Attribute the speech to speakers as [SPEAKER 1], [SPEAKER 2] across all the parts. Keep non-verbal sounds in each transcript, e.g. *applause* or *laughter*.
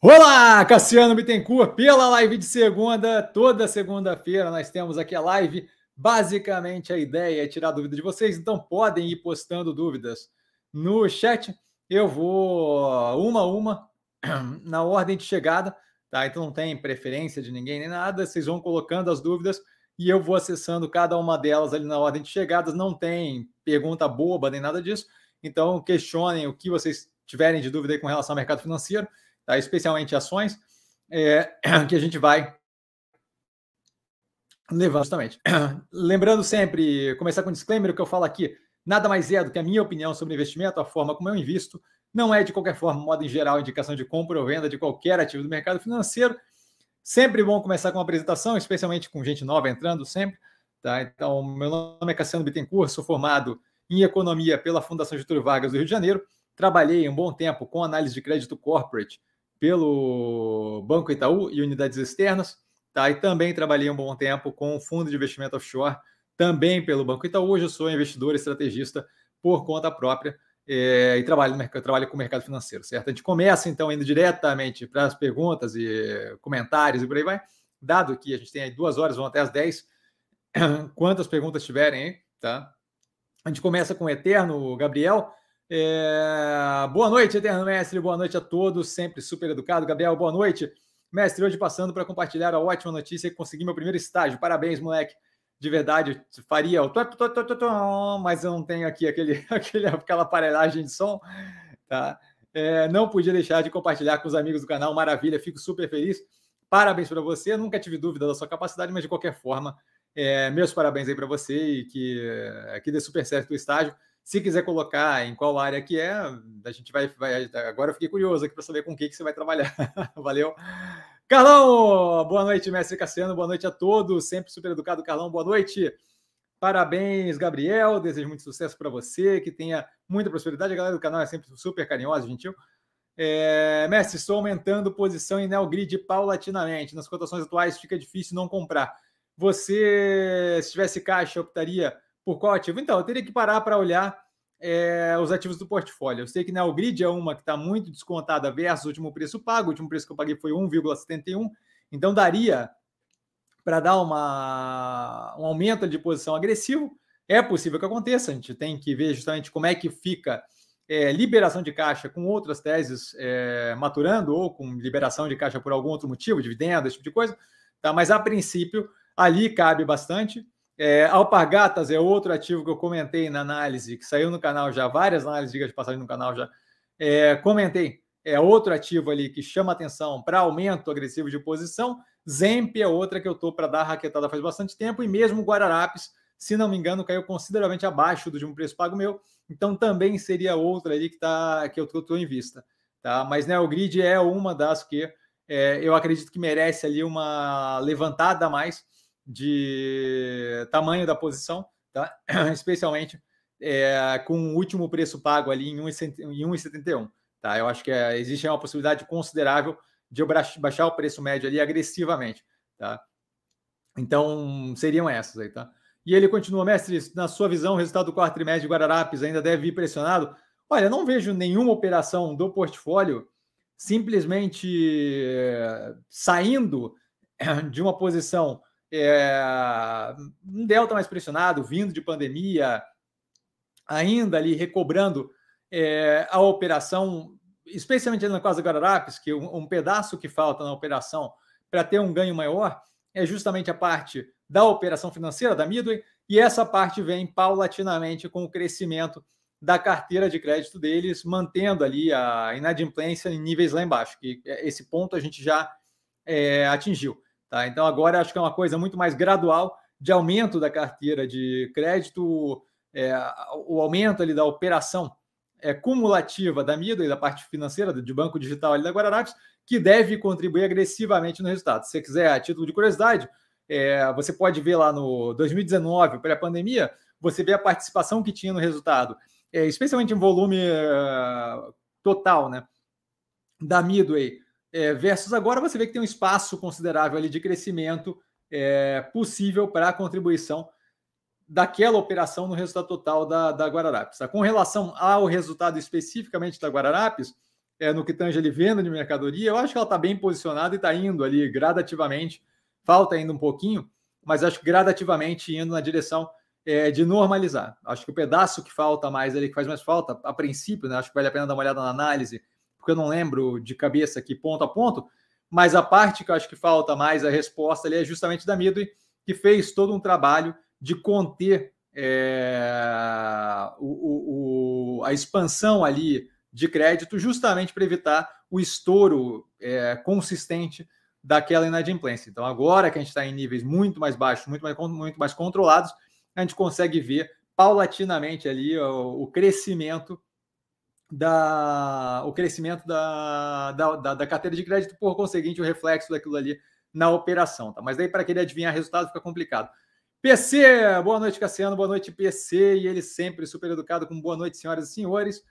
[SPEAKER 1] Olá, Cassiano Bittencourt, pela live de segunda, toda segunda-feira nós temos aqui a live. Basicamente, a ideia é tirar dúvida de vocês, então podem ir postando dúvidas no chat. Eu vou uma a uma, *clears throat* na ordem de chegada, tá? Então não tem preferência de ninguém nem nada, vocês vão colocando as dúvidas e eu vou acessando cada uma delas ali na ordem de chegadas. Não tem pergunta boba nem nada disso, então questionem o que vocês tiverem de dúvida com relação ao mercado financeiro tá? especialmente ações, é, *clears throat* que a gente vai levando justamente. *clears throat* Lembrando sempre, começar com um disclaimer, o que eu falo aqui nada mais é do que a minha opinião sobre investimento, a forma como eu invisto, não é de qualquer forma, modo em geral, indicação de compra ou venda de qualquer ativo do mercado financeiro. Sempre bom começar com uma apresentação, especialmente com gente nova entrando sempre. Tá? Então, meu nome é Cassiano Bittencourt, sou formado em economia pela Fundação Getúlio Vargas do Rio de Janeiro. Trabalhei um bom tempo com análise de crédito corporate pelo Banco Itaú e unidades externas, tá? E também trabalhei um bom tempo com o fundo de investimento offshore, também pelo Banco Itaú. Hoje eu sou investidor estrategista por conta própria é, e trabalho, no mercado, trabalho com o mercado financeiro, certo? A gente começa então indo diretamente para as perguntas e comentários e por aí vai. Dado que a gente tem aí duas horas, vão até as 10, *clears throat* quantas perguntas tiverem aí, tá? A gente começa com o Eterno Gabriel. É... Boa noite, Eterno Mestre. Boa noite a todos. Sempre super educado. Gabriel, boa noite. Mestre, hoje passando para compartilhar a ótima notícia que consegui meu primeiro estágio. Parabéns, moleque. De verdade, faria o. Mas eu não tenho aqui aquele, *laughs* aquele, aquela aparelhagem de som. Tá? É, não podia deixar de compartilhar com os amigos do canal. Maravilha, fico super feliz. Parabéns para você. Nunca tive dúvida da sua capacidade, mas de qualquer forma, é, meus parabéns aí para você e que, que dê super certo o estágio. Se quiser colocar em qual área que é, a gente vai. vai agora eu fiquei curioso aqui para saber com o que, que você vai trabalhar. *laughs* Valeu. Carlão, boa noite, mestre Cassiano, boa noite a todos. Sempre super educado, Carlão, boa noite. Parabéns, Gabriel. Desejo muito sucesso para você, que tenha muita prosperidade. A galera do canal é sempre super carinhosa, gentil. É, mestre, estou aumentando posição em Neogrid paulatinamente. Nas cotações atuais fica difícil não comprar. Você, se tivesse caixa, optaria por qual ativo? Então, eu teria que parar para olhar é, os ativos do portfólio. Eu sei que Neogrid é uma que está muito descontada versus o último preço pago. O último preço que eu paguei foi 1,71. Então, daria para dar uma, um aumento de posição agressivo. É possível que aconteça. A gente tem que ver justamente como é que fica é, liberação de caixa com outras teses é, maturando ou com liberação de caixa por algum outro motivo, dividendo, esse tipo de coisa. Tá? Mas, a princípio, ali cabe bastante. É, Alpargatas é outro ativo que eu comentei na análise, que saiu no canal já, várias análises, diga de passagem no canal já. É, comentei, é outro ativo ali que chama atenção para aumento agressivo de posição. Zemp é outra que eu estou para dar raquetada faz bastante tempo, e mesmo Guararapes, se não me engano, caiu consideravelmente abaixo do de um preço pago meu. Então também seria outra ali que, tá, que eu estou em vista. Tá? Mas Neogrid é uma das que é, eu acredito que merece ali uma levantada a mais de tamanho da posição, tá? *clears throat* especialmente é, com o último preço pago ali em 1,71. Tá? Eu acho que é, existe uma possibilidade considerável de eu baixar o preço médio ali agressivamente. Tá? Então, seriam essas aí. Tá? E ele continua, mestre, na sua visão, o resultado do quarto trimestre de Guararapes ainda deve vir pressionado? Olha, não vejo nenhuma operação do portfólio simplesmente é, saindo *clears throat* de uma posição é, um delta mais pressionado, vindo de pandemia, ainda ali recobrando é, a operação, especialmente na casa da Guararapes, que um, um pedaço que falta na operação para ter um ganho maior é justamente a parte da operação financeira da Midway, e essa parte vem paulatinamente com o crescimento da carteira de crédito deles, mantendo ali a inadimplência em níveis lá embaixo, que é, esse ponto a gente já é, atingiu. Tá? Então, agora acho que é uma coisa muito mais gradual de aumento da carteira de crédito, é, o aumento ali da operação é, cumulativa da MIDA e da parte financeira de banco digital ali da Guararapes, que deve contribuir agressivamente no resultado. Se você quiser, a título de curiosidade, é, você pode ver lá no 2019, pré-pandemia, você vê a participação que tinha no resultado, é, especialmente em volume uh, total, né, da Midway é, versus agora você vê que tem um espaço considerável ali de crescimento é, possível para a contribuição daquela operação no resultado total da, da Guararapes. Tá? Com relação ao resultado especificamente da Guararapes, é, no que tange ali venda de mercadoria, eu acho que ela está bem posicionada e está indo ali gradativamente. Falta ainda um pouquinho, mas acho que gradativamente indo na direção é, de normalizar. Acho que o pedaço que falta mais ali, que faz mais falta, a princípio, né, acho que vale a pena dar uma olhada na análise, porque eu não lembro de cabeça aqui ponto a ponto, mas a parte que eu acho que falta mais a resposta ali é justamente da Midway, que fez todo um trabalho de conter é, o, o, a expansão ali de crédito, justamente para evitar o estouro é, consistente daquela inadimplência. Então, agora que a gente está em níveis muito mais baixos, muito mais, muito mais controlados, a gente consegue ver paulatinamente ali o, o crescimento da o crescimento da, da, da, da, carteira de crédito, por conseguinte, o reflexo daquilo ali na operação. Tá? Mas daí, para querer adivinhar resultado, fica complicado. PC, boa noite, Cassiano, boa noite, PC, e ele sempre super educado, com boa noite, senhoras e senhores.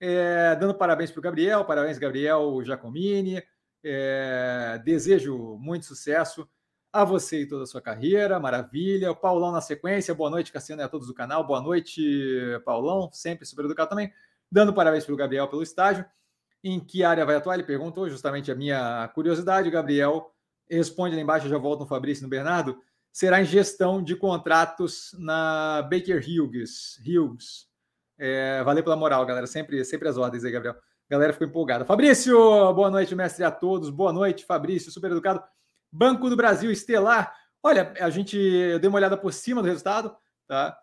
[SPEAKER 1] É, dando parabéns para o Gabriel, parabéns, Gabriel Giacomini. É, desejo muito sucesso a você e toda a sua carreira, maravilha. O Paulão na sequência, boa noite, Cassiano e a todos do canal, boa noite, Paulão, sempre super educado também. Dando parabéns para o Gabriel pelo estágio. Em que área vai atuar? Ele perguntou, justamente a minha curiosidade. Gabriel responde lá embaixo, eu já volto no Fabrício e no Bernardo será em gestão de contratos na Baker Hughes. Hughes. É, valeu pela moral, galera. Sempre, sempre as ordens aí, Gabriel. galera ficou empolgada. Fabrício, boa noite, mestre a todos. Boa noite, Fabrício, super educado. Banco do Brasil Estelar. Olha, a gente eu dei uma olhada por cima do resultado, tá?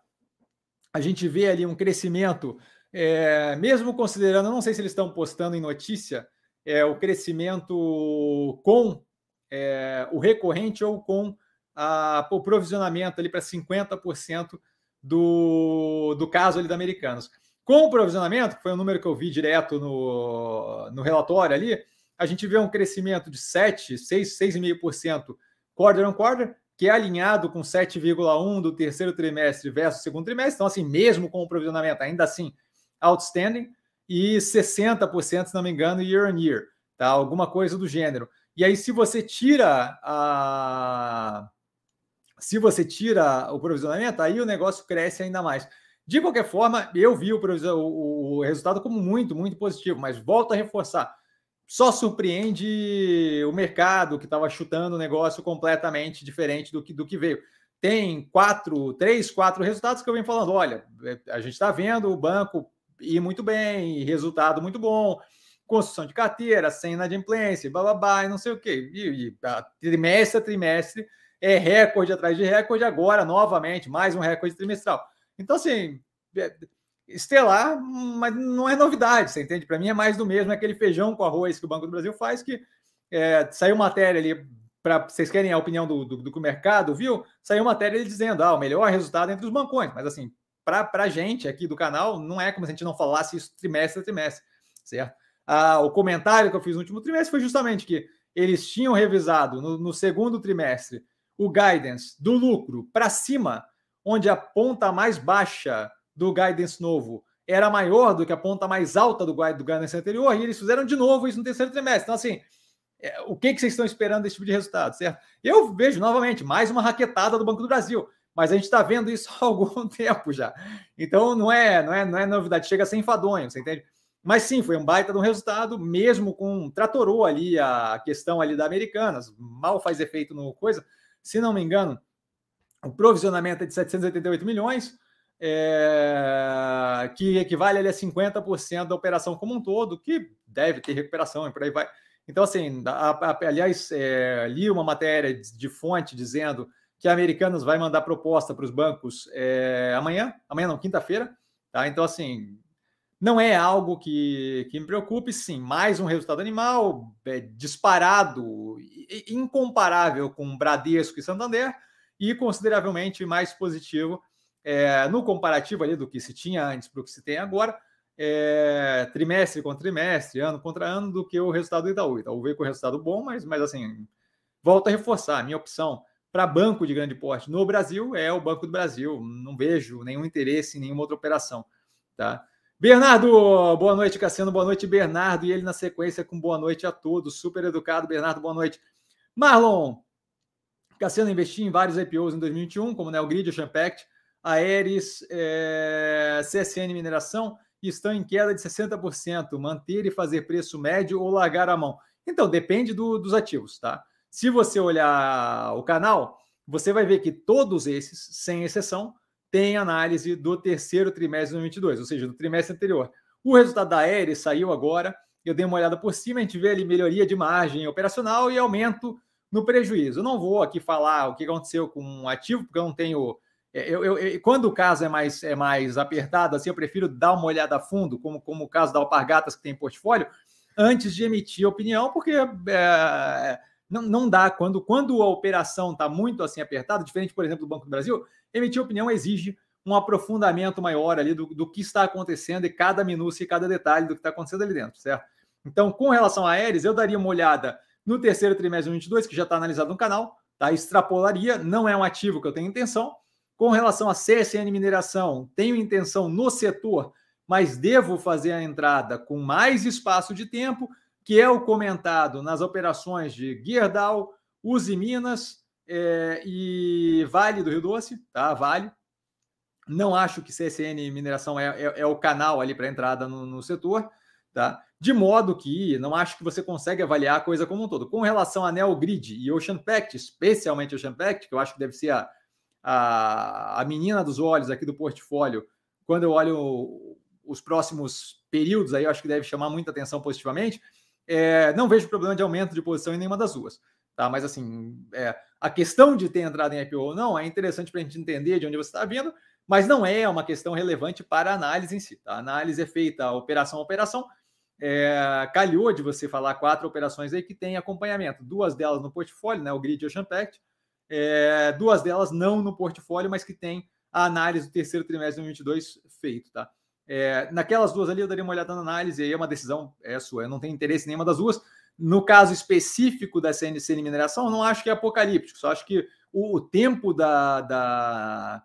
[SPEAKER 1] A gente vê ali um crescimento, é, mesmo considerando, não sei se eles estão postando em notícia, é, o crescimento com é, o recorrente ou com a, o provisionamento ali para 50% do, do caso ali da Americanos. Com o provisionamento, que foi um número que eu vi direto no, no relatório ali, a gente vê um crescimento de 7, 6, 6,5% quarter on quarter, que é alinhado com 7,1% do terceiro trimestre versus segundo trimestre. Então, assim, mesmo com o provisionamento, ainda assim, outstanding, e 60%, se não me engano, year on year, tá? Alguma coisa do gênero. E aí, se você tira a, se você tira o provisionamento, aí o negócio cresce ainda mais. De qualquer forma, eu vi o, o, resultado como muito, muito positivo, mas volto a reforçar. Só surpreende o mercado que estava chutando o negócio completamente diferente do que, do que veio. Tem quatro, três, quatro resultados que eu venho falando. Olha, é, a gente está vendo o banco ir muito bem, resultado muito bom, construção de carteira, sem inadimplência, blá, e não sei o quê. E, e trimestre a trimestre é recorde atrás de recorde, agora, novamente, mais um recorde trimestral. Então, assim, é, estelar, mas não é novidade, você entende? Para mim é mais do mesmo, é aquele feijão com arroz que o Banco do Brasil faz, que é, saiu matéria ali, para vocês querem a opinião do, do, do mercado, viu? Saiu matéria dizendo, ah, o melhor resultado entre os bancões, mas assim, para a gente aqui do canal, não é como se a gente não falasse isso trimestre a trimestre, certo? Ah, o comentário que eu fiz no último trimestre foi justamente que eles tinham revisado no, no segundo trimestre o guidance do lucro para cima, onde a ponta mais baixa do guidance novo era maior do que a ponta mais alta do, do guidance anterior, e eles fizeram de novo isso no terceiro trimestre. Então, assim, é, o que, que vocês estão esperando desse tipo de resultado, certo? Eu vejo novamente mais uma raquetada do Banco do Brasil, mas a gente está vendo isso há *laughs* algum tempo já. Então não é, não é, não é novidade, chega a ser enfadonho, você entende? Mas sim, foi um baita de um resultado, mesmo com tratorou ali a questão ali da Americanas, mal faz efeito no coisa, se não me engano, o provisionamento é de 788 milhões, é, que equivale ali a 50% da operação como um todo, que deve ter recuperação e por aí vai. Então, assim, a, a, aliás, é, li uma matéria de, de, fonte dizendo que a Americanas vai mandar proposta para os bancos é, amanhã, amanhã não, quinta-feira, tá? Então, assim, não é algo que, que me preocupe, sim. Mais um resultado animal é, disparado, incomparável com Bradesco e Santander, e consideravelmente mais positivo é, no comparativo ali do que se tinha antes para o que se tem agora, é, trimestre contra trimestre, ano contra ano, do que o resultado do Itaú. Itaú veio com resultado bom, mas, mas assim, volto a reforçar, a minha opção para banco de grande porte no Brasil é o Banco do Brasil. Não vejo nenhum interesse em nenhuma outra operação. Tá? Bernardo, boa noite, Cassiano, boa noite, Bernardo. E ele na sequência com boa noite a todos. Super educado, Bernardo, boa noite. Marlon, Cassiano investiu em vários IPOs em 2021, como Neogrid, Champact, Aeres, é, CSN Mineração, que estão em queda de 60%, manter e fazer preço médio ou largar a mão? Então, depende do, dos ativos, tá? Se você olhar o canal, você vai ver que todos esses, sem exceção, têm análise do terceiro trimestre de 2022, ou seja, do trimestre anterior. O resultado da Aeres saiu agora, eu dei uma olhada por cima, a gente vê ali melhoria de margem operacional e aumento no prejuízo. Eu não vou aqui falar o que aconteceu com um ativo, porque eu não tenho. É, eu, eu, eu, quando o caso é mais, é mais apertado, assim, eu prefiro dar uma olhada a fundo, como, como o caso da Alpargatas, que tem portfólio, antes de emitir opinião, porque é, não, não dá. Quando, quando a operação está muito assim apertada, diferente, por exemplo, do Banco do Brasil, emitir opinião exige um aprofundamento maior ali do, do que está acontecendo e cada minúcia e cada detalhe do que está acontecendo ali dentro, certo? Então, com relação a Aeres, eu daria uma olhada no terceiro trimestre de 2022, que já está analisado no canal, tá? Extrapolaria, não é um ativo que eu tenho intenção. Com relação a CSN Mineração, tenho intenção no setor, mas devo fazer a entrada com mais espaço de tempo, que é o comentado nas operações de Gerdau, Uzi Minas é, e Vale do Rio Doce, tá? Vale. Não acho que CSN Mineração é, é, é o canal ali para entrada no, no, setor, tá? De modo que não acho que você consegue avaliar a coisa como um todo. Com relação a Neogrid e Ocean Pact, especialmente Ocean Pact, que eu acho que deve ser a, a, a menina dos olhos aqui do portfólio, quando eu olho os próximos períodos, aí eu acho que deve chamar muita atenção positivamente. É, não vejo problema de aumento de posição em nenhuma das duas. Tá? Mas assim, é, a questão de ter entrado em IPO ou não é interessante para a gente entender de onde você está vindo, mas não é uma questão relevante para a análise em si. Tá? A análise é feita operação a operação. É, calhou de você falar quatro operações aí que tem acompanhamento, duas delas no portfólio, né, o Grid Ocean Pact, é, duas delas não no portfólio, mas que tem a análise do terceiro trimestre de 2022 feito, tá? É, naquelas duas ali eu daria uma olhada na análise, aí é uma decisão é sua, eu não tenho interesse em nenhuma das duas. No caso específico da CNC Mineração, eu não acho que é apocalíptico, só acho que o, o tempo da, da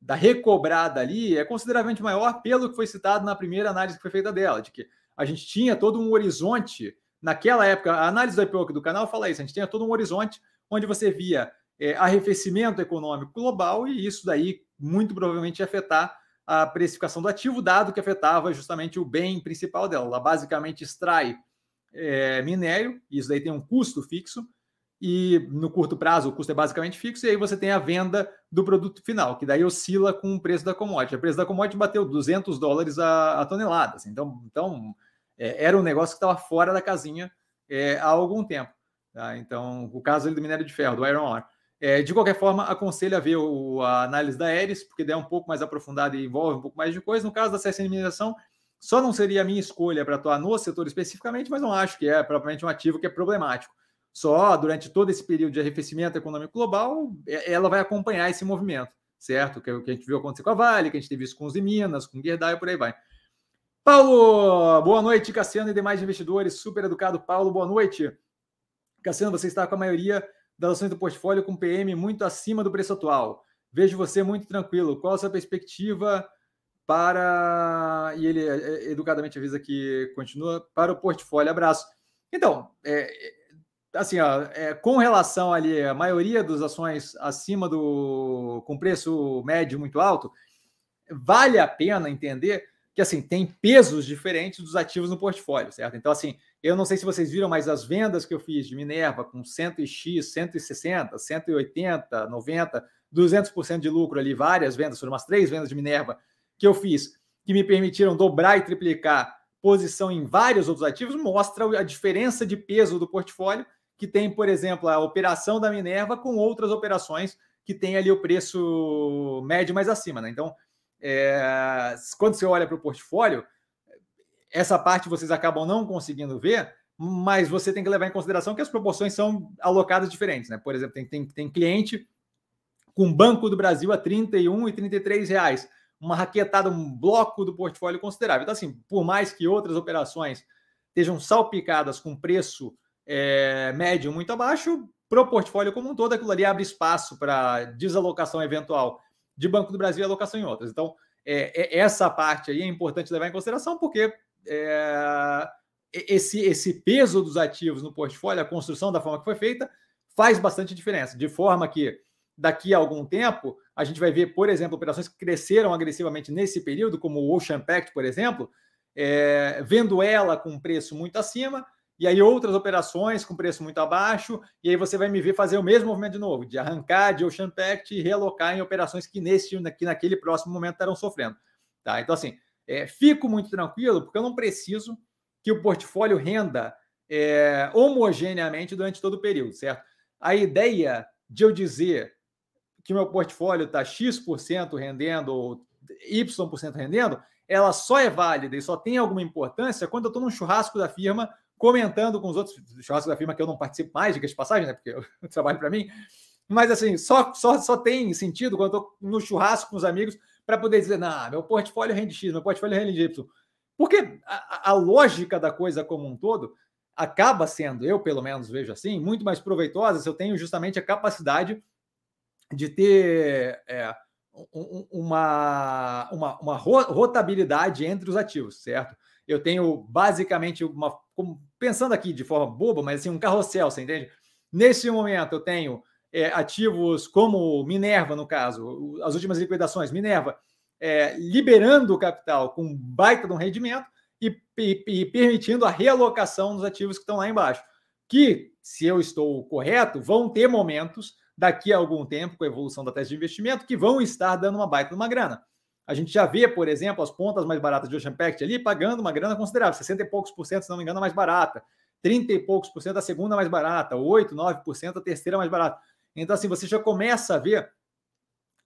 [SPEAKER 1] da recobrada ali é consideravelmente maior pelo que foi citado na primeira análise que foi feita dela, de que a gente tinha todo um horizonte naquela época, a análise do IPO do canal fala isso, a gente tinha todo um horizonte onde você via é, arrefecimento econômico global e isso daí muito provavelmente afetar a precificação do ativo, dado que afetava justamente o bem principal dela. Ela basicamente extrai é, minério, isso daí tem um custo fixo, e no curto prazo o custo é basicamente fixo, e aí você tem a venda do produto final, que daí oscila com o preço da commodity. O preço da commodity bateu 200 dólares a, a tonelada, assim, então, então é, era um negócio que estava fora da casinha é, há algum tempo. Tá? Então, o caso do minério de ferro, do iron ore. É, de qualquer forma, aconselho a ver o, a análise da Aeres, porque é um pouco mais aprofundada e envolve um pouco mais de coisa. No caso da CSN Mineração, só não seria a minha escolha para atuar no setor especificamente, mas não acho que é propriamente um ativo que é problemático. Só durante todo esse período de arrefecimento econômico global, é, ela vai acompanhar esse movimento, certo? Que é o que a gente viu acontecer com a Vale, que a gente teve isso com os de Minas, com o Gerdau e por aí vai. Paulo, boa noite, Cassiano e demais investidores. Super educado, Paulo, boa noite. Cassiano, você está com a maioria das ações do portfólio com PM muito acima do preço atual. Vejo você muito tranquilo. Qual a sua perspectiva para. E ele é, é, educadamente avisa que continua para o portfólio. Abraço. Então, é, assim, ó, é, com relação ali, a maioria das ações acima do. com preço médio muito alto, vale a pena entender que assim tem pesos diferentes dos ativos no portfólio, certo? Então, assim, eu não sei se vocês viram, mas as vendas que eu fiz de Minerva com 100x, 160, 180, 90, 200% de lucro ali, várias vendas, foram umas três vendas de Minerva que eu fiz, que me permitiram dobrar e triplicar posição em vários outros ativos, mostra a diferença de peso do portfólio que tem, por exemplo, a operação da Minerva com outras operações que tem ali o preço médio mais acima. Né? Então, é, quando você olha para o portfólio, essa parte vocês acabam não conseguindo ver, mas você tem que levar em consideração que as proporções são alocadas diferentes. Né? Por exemplo, tem, tem, tem cliente com Banco do Brasil a R$ 31 e R$ reais, uma raquetada, um bloco do portfólio considerável. Então, assim, por mais que outras operações estejam salpicadas com preço é, médio muito abaixo, para o portfólio como um todo, aquilo ali abre espaço para desalocação eventual de Banco do Brasil e alocação em outras. Então, é, é, essa parte aí é importante levar em consideração, porque é, esse, esse peso dos ativos no portfólio, a construção da forma que foi feita, faz bastante diferença. De forma que daqui a algum tempo, a gente vai ver, por exemplo, operações que cresceram agressivamente nesse período, como o Ocean Pact, por exemplo, é, vendo ela com preço muito acima, e aí outras operações com preço muito abaixo, e aí você vai me ver fazer o mesmo movimento de novo, de arrancar de Ocean Pact e realocar em operações que, nesse, que naquele próximo momento estarão sofrendo. Tá? Então, assim, é, fico muito tranquilo, porque eu não preciso que o portfólio renda é, homogeneamente durante todo o período, certo? A ideia de eu dizer que meu portfólio está X% rendendo ou Y% rendendo, ela só é válida e só tem alguma importância quando eu estou num churrasco da firma comentando com os outros churrascos da firma que eu não participo mais, de passagem, né? Porque *laughs* eu trabalho para mim. Mas assim, só, só, só tem sentido quando eu estou no churrasco com os amigos para poder dizer, não, meu portfólio rende X, meu portfólio rende Y. Porque a, a, lógica da coisa como um todo acaba sendo, eu pelo menos vejo assim, muito mais proveitosa se eu tenho justamente a capacidade de ter é, uma, uma, uma rotabilidade entre os ativos, certo? Eu tenho basicamente uma. Pensando aqui de forma boba, mas assim, um carrossel, você entende? Nesse momento, eu tenho é, ativos como Minerva, no caso, as últimas liquidações, Minerva, é, liberando o capital com baita de um rendimento e, e, e, permitindo a realocação dos ativos que estão lá embaixo. Que, se eu estou correto, vão ter momentos daqui a algum tempo, com a evolução da tese de investimento, que vão estar dando uma baita de uma grana. A gente já vê, por exemplo, as pontas mais baratas de Ocean Pact ali pagando uma grana considerável, 60 e poucos por cento, se não me engano, mais barata, 30 e poucos por cento a segunda mais barata, 8, 9 por cento a terceira mais barata. Então, assim, você já começa a ver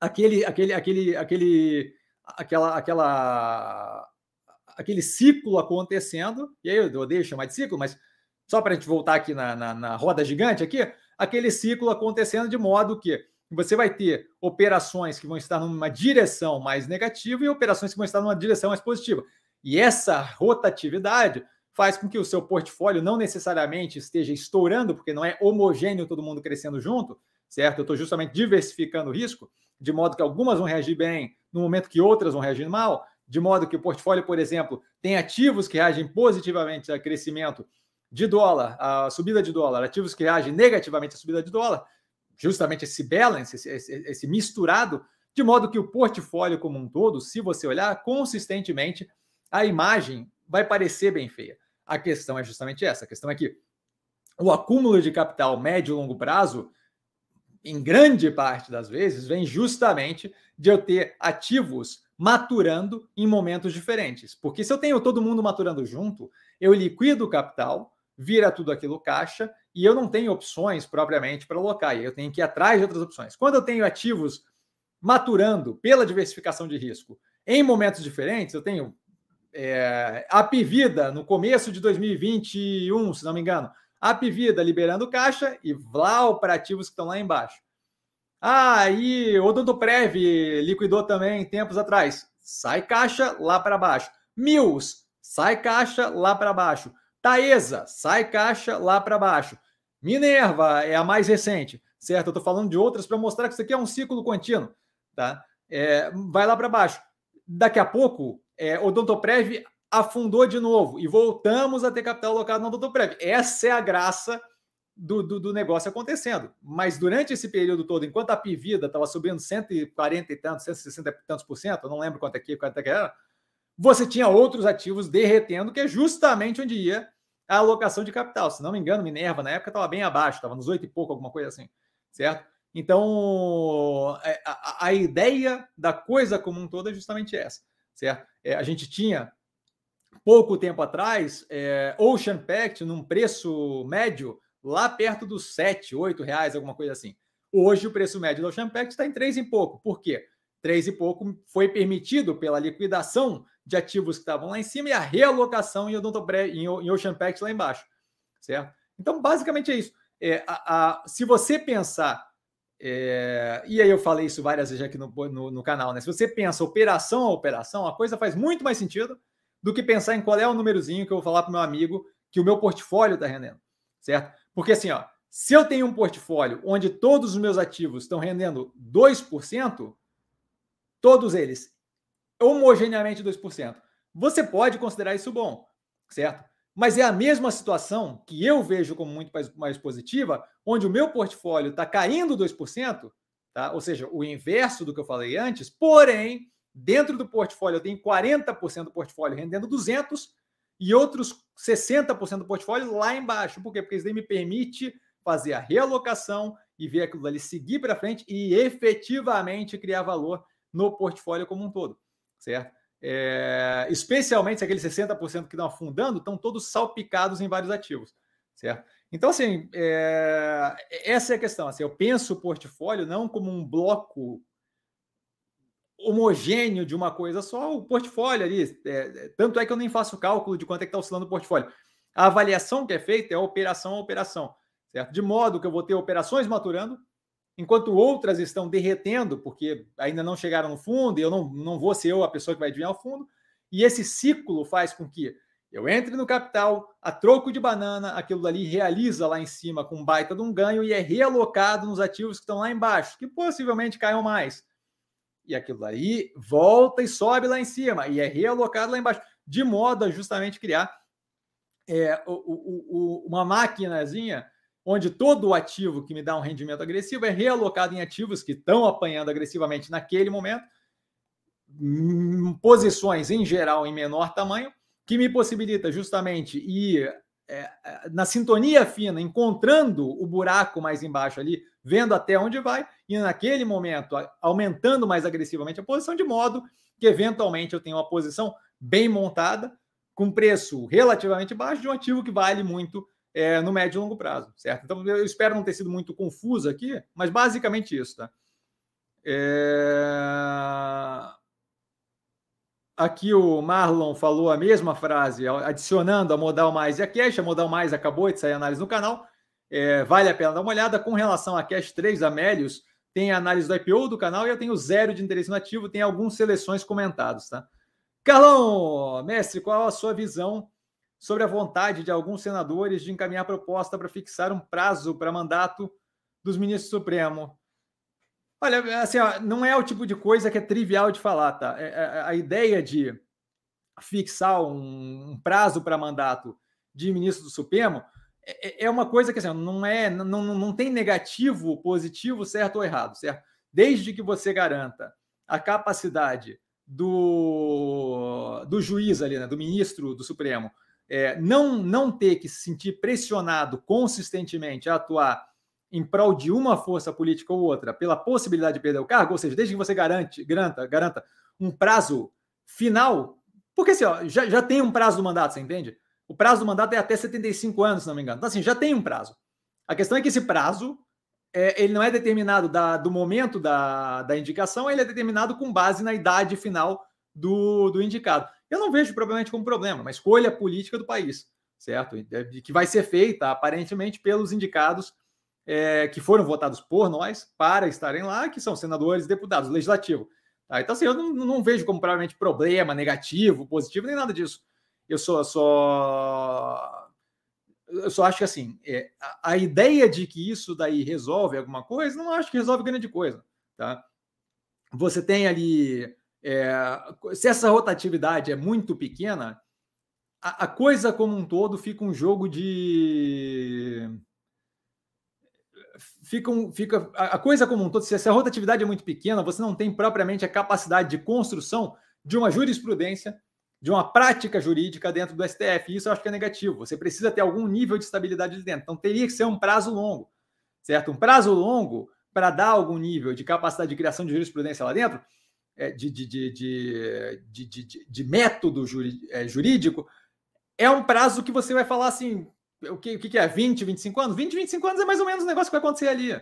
[SPEAKER 1] aquele, aquele, aquele, aquele, aquela, aquela, aquele ciclo acontecendo, e aí eu odeio chamar de ciclo, mas só para a gente voltar aqui na, na, na roda gigante aqui, aquele ciclo acontecendo de modo que você vai ter operações que vão estar numa direção mais negativa e operações que vão estar numa direção mais positiva. E essa rotatividade faz com que o seu portfólio não necessariamente esteja estourando, porque não é homogêneo todo mundo crescendo junto, certo? Eu estou justamente diversificando o risco, de modo que algumas vão reagir bem no momento que outras vão reagir mal, de modo que o portfólio, por exemplo, tem ativos que reagem positivamente a crescimento de dólar, a subida de dólar, ativos que reagem negativamente à subida de dólar, justamente esse balance, esse, esse, esse misturado, de modo que o portfólio como um todo, se você olhar consistentemente, a imagem vai parecer bem feia. A questão é justamente essa. A questão é que o acúmulo de capital médio e longo prazo em grande parte das vezes, vem justamente de eu ter ativos maturando em momentos diferentes. Porque se eu tenho todo mundo maturando junto, eu liquido o capital, vira tudo aquilo caixa, e eu não tenho opções propriamente para alocar, e eu tenho que ir atrás de outras opções. Quando eu tenho ativos maturando pela diversificação de risco em momentos diferentes, eu tenho é, a Pivida no começo de 2021, se não me engano, a Pivida liberando caixa e Vlau para ativos que estão lá embaixo. Ah, e Odontoprev liquidou também tempos atrás. Sai caixa lá para baixo. Mills, sai caixa lá para baixo. Taesa, sai caixa lá para baixo. Minerva é a mais recente, certo? Eu estou falando de outras para mostrar que isso aqui é um ciclo contínuo, tá? É, vai lá para baixo. Daqui a pouco, é, Odontoprev afundou de novo e voltamos a ter capital alocado Doutor Prévio. Essa é a graça do, do, do, negócio acontecendo. Mas durante esse período todo, enquanto a Pivida estava subindo 140 e tantos, 160 e tantos por cento, eu não lembro quanto é que, quanto é que era, você tinha outros ativos derretendo, que é justamente onde ia a alocação de capital. Se não me engano, Minerva na época estava bem abaixo, estava nos oito e pouco, alguma coisa assim, certo? Então, é, a, a, ideia da coisa como um todo é justamente essa, certo? É, a gente tinha pouco tempo atrás, é, Ocean Pact num preço médio lá perto dos 7, 8 reais, alguma coisa assim. Hoje o preço médio do Ocean Pact está em 3 e pouco. Por quê? 3 e pouco foi permitido pela liquidação de ativos que estavam lá em cima e a realocação em, em, Ocean Pact lá embaixo. Certo? Então, basicamente é isso. É, a, a, se você pensar, é, e aí eu falei isso várias vezes aqui no, no, no canal, né? Se você pensa operação a operação, a coisa faz muito mais sentido do que pensar em qual é o númerozinho que eu vou falar para o meu amigo que o meu portfólio está rendendo, certo? Porque assim, ó, se eu tenho um portfólio onde todos os meus ativos estão rendendo 2%, todos eles homogeneamente 2%, você pode considerar isso bom, certo? Mas é a mesma situação que eu vejo como muito mais, mais positiva, onde o meu portfólio está caindo 2%, Tá? Ou seja, o inverso do que eu falei antes, porém, dentro do portfólio eu tenho 40% do portfólio rendendo 200 e outros 60% do portfólio lá embaixo. Por quê? Porque isso daí me permite fazer a realocação e ver aquilo ali seguir para frente e efetivamente criar valor no portfólio como um todo, certo? É, especialmente aqueles 60% que estão afundando estão todos salpicados em vários ativos, certo? Então, assim, é, essa é a questão. Assim, eu penso o portfólio não como um bloco homogêneo de uma coisa só, o portfólio ali. É, tanto é que eu nem faço cálculo de quanto é que está oscilando o portfólio. A avaliação que é feita é operação a operação, certo? De modo que eu vou ter operações maturando, enquanto outras estão derretendo, porque ainda não chegaram no fundo, e eu não, não vou ser eu a pessoa que vai adivinhar o fundo. E esse ciclo faz com que eu entre no capital, a troco de banana, aquilo dali realiza lá em cima com baita de um ganho e é realocado nos ativos que estão lá embaixo, que possivelmente caiam mais. E aquilo daí volta e sobe lá em cima e é realocado lá embaixo, de modo a justamente criar é, o, o, o, uma maquinazinha onde todo o ativo que me dá um rendimento agressivo é realocado em ativos que estão apanhando agressivamente naquele momento, posições em geral em menor tamanho, que me possibilita justamente ir é, é, na sintonia fina, encontrando o buraco mais embaixo ali, vendo até onde vai, e naquele momento aumentando mais agressivamente a posição, de modo que eventualmente eu tenho uma posição bem montada, com preço relativamente baixo, de um ativo que vale muito é, no médio e longo prazo, certo? Então eu espero não ter sido muito confuso aqui, mas basicamente isso, tá? É... Aqui o Marlon falou a mesma frase, adicionando a Modal Mais e a Cash. A Modal Mais acabou de sair análise no canal. É, vale a pena dar uma olhada. Com relação a Cash 3, Amélios, tem a análise do IPO do canal e eu tenho zero de interesse no ativo, tem algumas seleções comentados, tá? Carlão, mestre, qual a sua visão sobre a vontade de alguns senadores de encaminhar proposta para fixar um prazo para mandato dos ministros do Supremo? Olha, assim, ó, não é o tipo de coisa que é trivial de falar, tá? É, é, a ideia de fixar um, um prazo para mandato de ministro do Supremo é, é, é uma coisa que assim, não é, não, não tem negativo, positivo, certo ou errado, certo? Desde que você garanta a capacidade do, do juiz ali, né, do ministro do Supremo, é, não, não ter que se sentir pressionado consistentemente a atuar em prol de uma força política ou outra pela possibilidade de perder o cargo, ou seja, desde que você garante, garanta, garanta um prazo final, porque assim, ó, já, já tem um prazo do mandato, você entende? O prazo do mandato é até 75 anos, se não me engano. Então, assim, já tem um prazo. A questão é que esse prazo é, ele não é determinado da, do momento da, da indicação, ele é determinado com base na idade final do, do indicado. Eu não vejo propriamente como problema, uma escolha política do país, certo? Que vai ser feita, aparentemente, pelos indicados é, que foram votados por nós para estarem lá, que são senadores, deputados, legislativo. Tá? Então, assim, eu não, não, vejo como provavelmente problema, negativo, positivo, nem nada disso. Eu só, só, eu só acho que assim, é, a, a, ideia de que isso daí resolve alguma coisa, não acho que resolve grande coisa. Tá? Você tem ali. É, se essa rotatividade é muito pequena, a, a coisa como um todo fica um jogo de fica, fica a coisa como um todo, se essa rotatividade é muito pequena, você não tem propriamente a capacidade de construção de uma jurisprudência, de uma prática jurídica dentro do STF. Isso eu acho que é negativo. Você precisa ter algum nível de estabilidade dentro. Então teria que ser um prazo longo, certo? Um prazo longo para dar algum nível de capacidade de criação de jurisprudência lá dentro, é, de, de, de, de, de, de método é, jurídico, é um prazo que você vai falar assim, o que, o que é? 20, 25 anos? 20, 25 anos é mais ou menos o negócio que vai acontecer ali.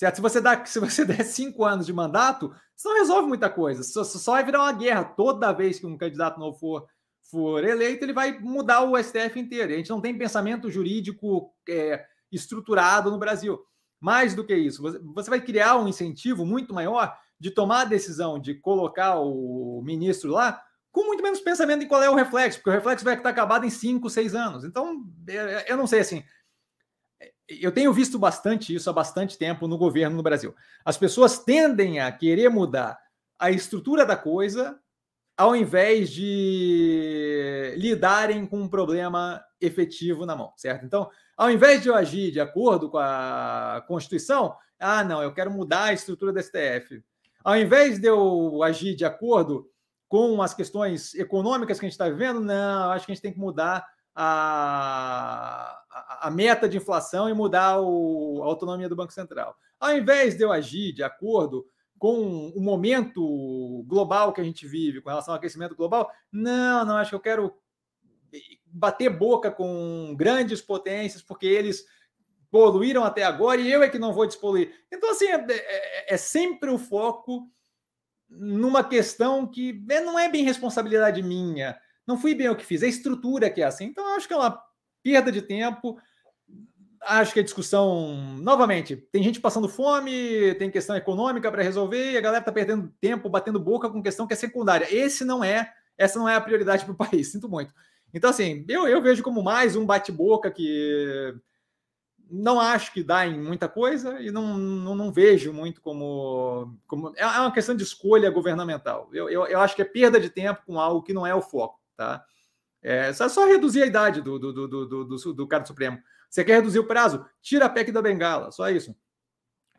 [SPEAKER 1] Certo? Se você, dá, se você *laughs* der cinco anos de mandato, isso não resolve muita coisa. Só, só vai virar uma guerra. Toda vez que um candidato novo for, for eleito, ele vai mudar o STF inteiro. A gente não tem pensamento jurídico é, estruturado no Brasil. Mais do que isso, você, vai criar um incentivo muito maior de tomar a decisão de colocar o ministro lá com muito menos pensamento em qual é o reflexo, porque o reflexo vai estar acabado em 5, 6 anos. Então, eu não sei assim. Eu tenho visto bastante isso há bastante tempo no governo no Brasil. As pessoas tendem a querer mudar a estrutura da coisa ao invés de lidarem com um problema efetivo na mão, certo? Então, ao invés de eu agir de acordo com a Constituição, Ah, não, eu quero mudar a estrutura da STF. Ao invés de eu agir de acordo com as questões econômicas que a gente está vivendo, não, acho que a gente tem que mudar a, a, meta de inflação e mudar o, a autonomia do Banco Central. Ao invés de eu agir de acordo com o momento global que a gente vive, com relação ao aquecimento global, não, não, acho que eu quero bater boca com grandes potências, porque eles poluíram até agora e eu é que não vou despoluir. Então, assim, é, é, é sempre o foco numa questão que é, não é bem responsabilidade minha. Não fui bem o que fiz, é a estrutura que é assim. Então, acho que é uma perda de tempo. Acho que a discussão, novamente, tem gente passando fome, tem questão econômica para resolver, e a galera está perdendo tempo batendo boca com questão que é secundária. Esse não é, essa não é a prioridade para o *laughs* país, sinto muito. Então, assim, eu, eu vejo como mais um bate-boca que não acho que dá em muita coisa e não, não, não, vejo muito como, como. É, é uma questão de escolha governamental. Eu, eu, eu, acho que é perda de tempo com algo que não é o foco. Tá? É só, só reduzir a idade do, do, do, do, do, do cara do Supremo. Você quer reduzir o prazo? Tira a PEC da Bengala, só isso.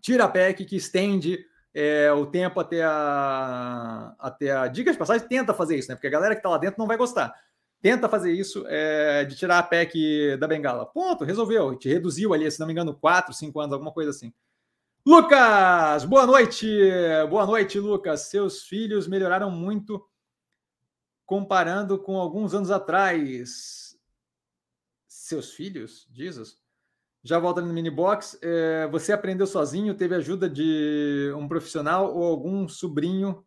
[SPEAKER 1] Tira a PEC que estende é, o tempo até a. Até a. Diga de passagem, tenta fazer isso, né? Porque a galera que está lá dentro não vai gostar tenta fazer isso é, de tirar a PEC da bengala. Ponto, resolveu. Te reduziu ali, se não me engano, 4, 5 anos, alguma coisa assim. Lucas, boa noite. Boa noite, Lucas. Seus filhos melhoraram muito comparando com alguns anos atrás. Seus filhos? Jesus. Já volta no mini box. É, você aprendeu sozinho? Teve ajuda de um profissional ou algum sobrinho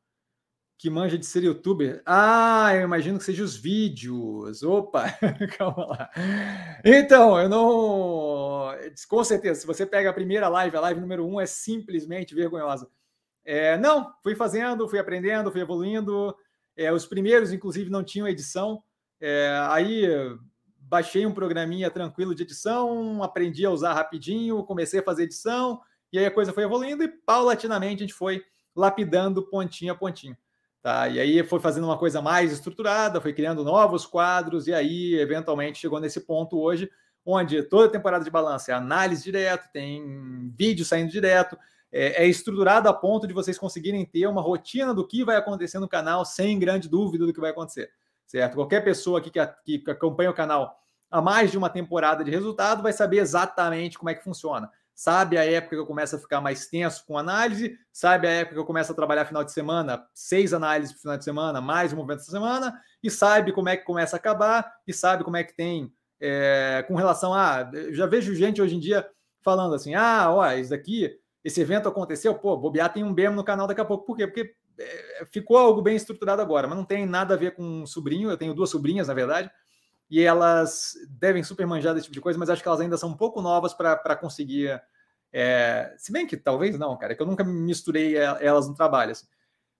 [SPEAKER 1] que manja de ser youtuber. Ah, eu imagino que seja os vídeos. Opa, *laughs* calma lá. Então, eu não. Com certeza, se você pega a primeira live, a live número um é simplesmente vergonhosa. É, não, fui fazendo, fui aprendendo, fui evoluindo. É, os primeiros, inclusive, não tinham edição. É, aí baixei um programinha tranquilo de edição, aprendi a usar rapidinho, comecei a fazer edição, e aí a coisa foi evoluindo e paulatinamente a gente foi lapidando pontinho a pontinho. Tá? E aí foi fazendo uma coisa mais estruturada, foi criando novos quadros, e aí, eventualmente, chegou nesse ponto hoje, onde toda temporada de balanço é análise direto, tem vídeo saindo direto, é, é estruturado a ponto de vocês conseguirem ter uma rotina do que vai acontecer no canal sem grande dúvida do que vai acontecer, certo? Qualquer pessoa aqui que, que acompanha o canal há mais de uma temporada de resultado vai saber exatamente como é que funciona sabe a época que eu começo a ficar mais tenso com análise, sabe a época que eu começo a trabalhar final de semana, seis análises por final de semana, mais um movimento da semana, e sabe como é que começa a acabar, e sabe como é que tem é, com relação a. Já vejo gente hoje em dia falando assim: ah, ó, isso daqui, esse evento aconteceu, pô, bobear tem um BEM no canal daqui a pouco. Por quê? Porque é, ficou algo bem estruturado agora, mas não tem nada a ver com um sobrinho, eu tenho duas sobrinhas, na verdade e elas devem super manjar desse tipo de coisa, mas acho que elas ainda são um pouco novas para conseguir. É, se bem que talvez não, cara, que eu nunca misturei elas no trabalho. Assim.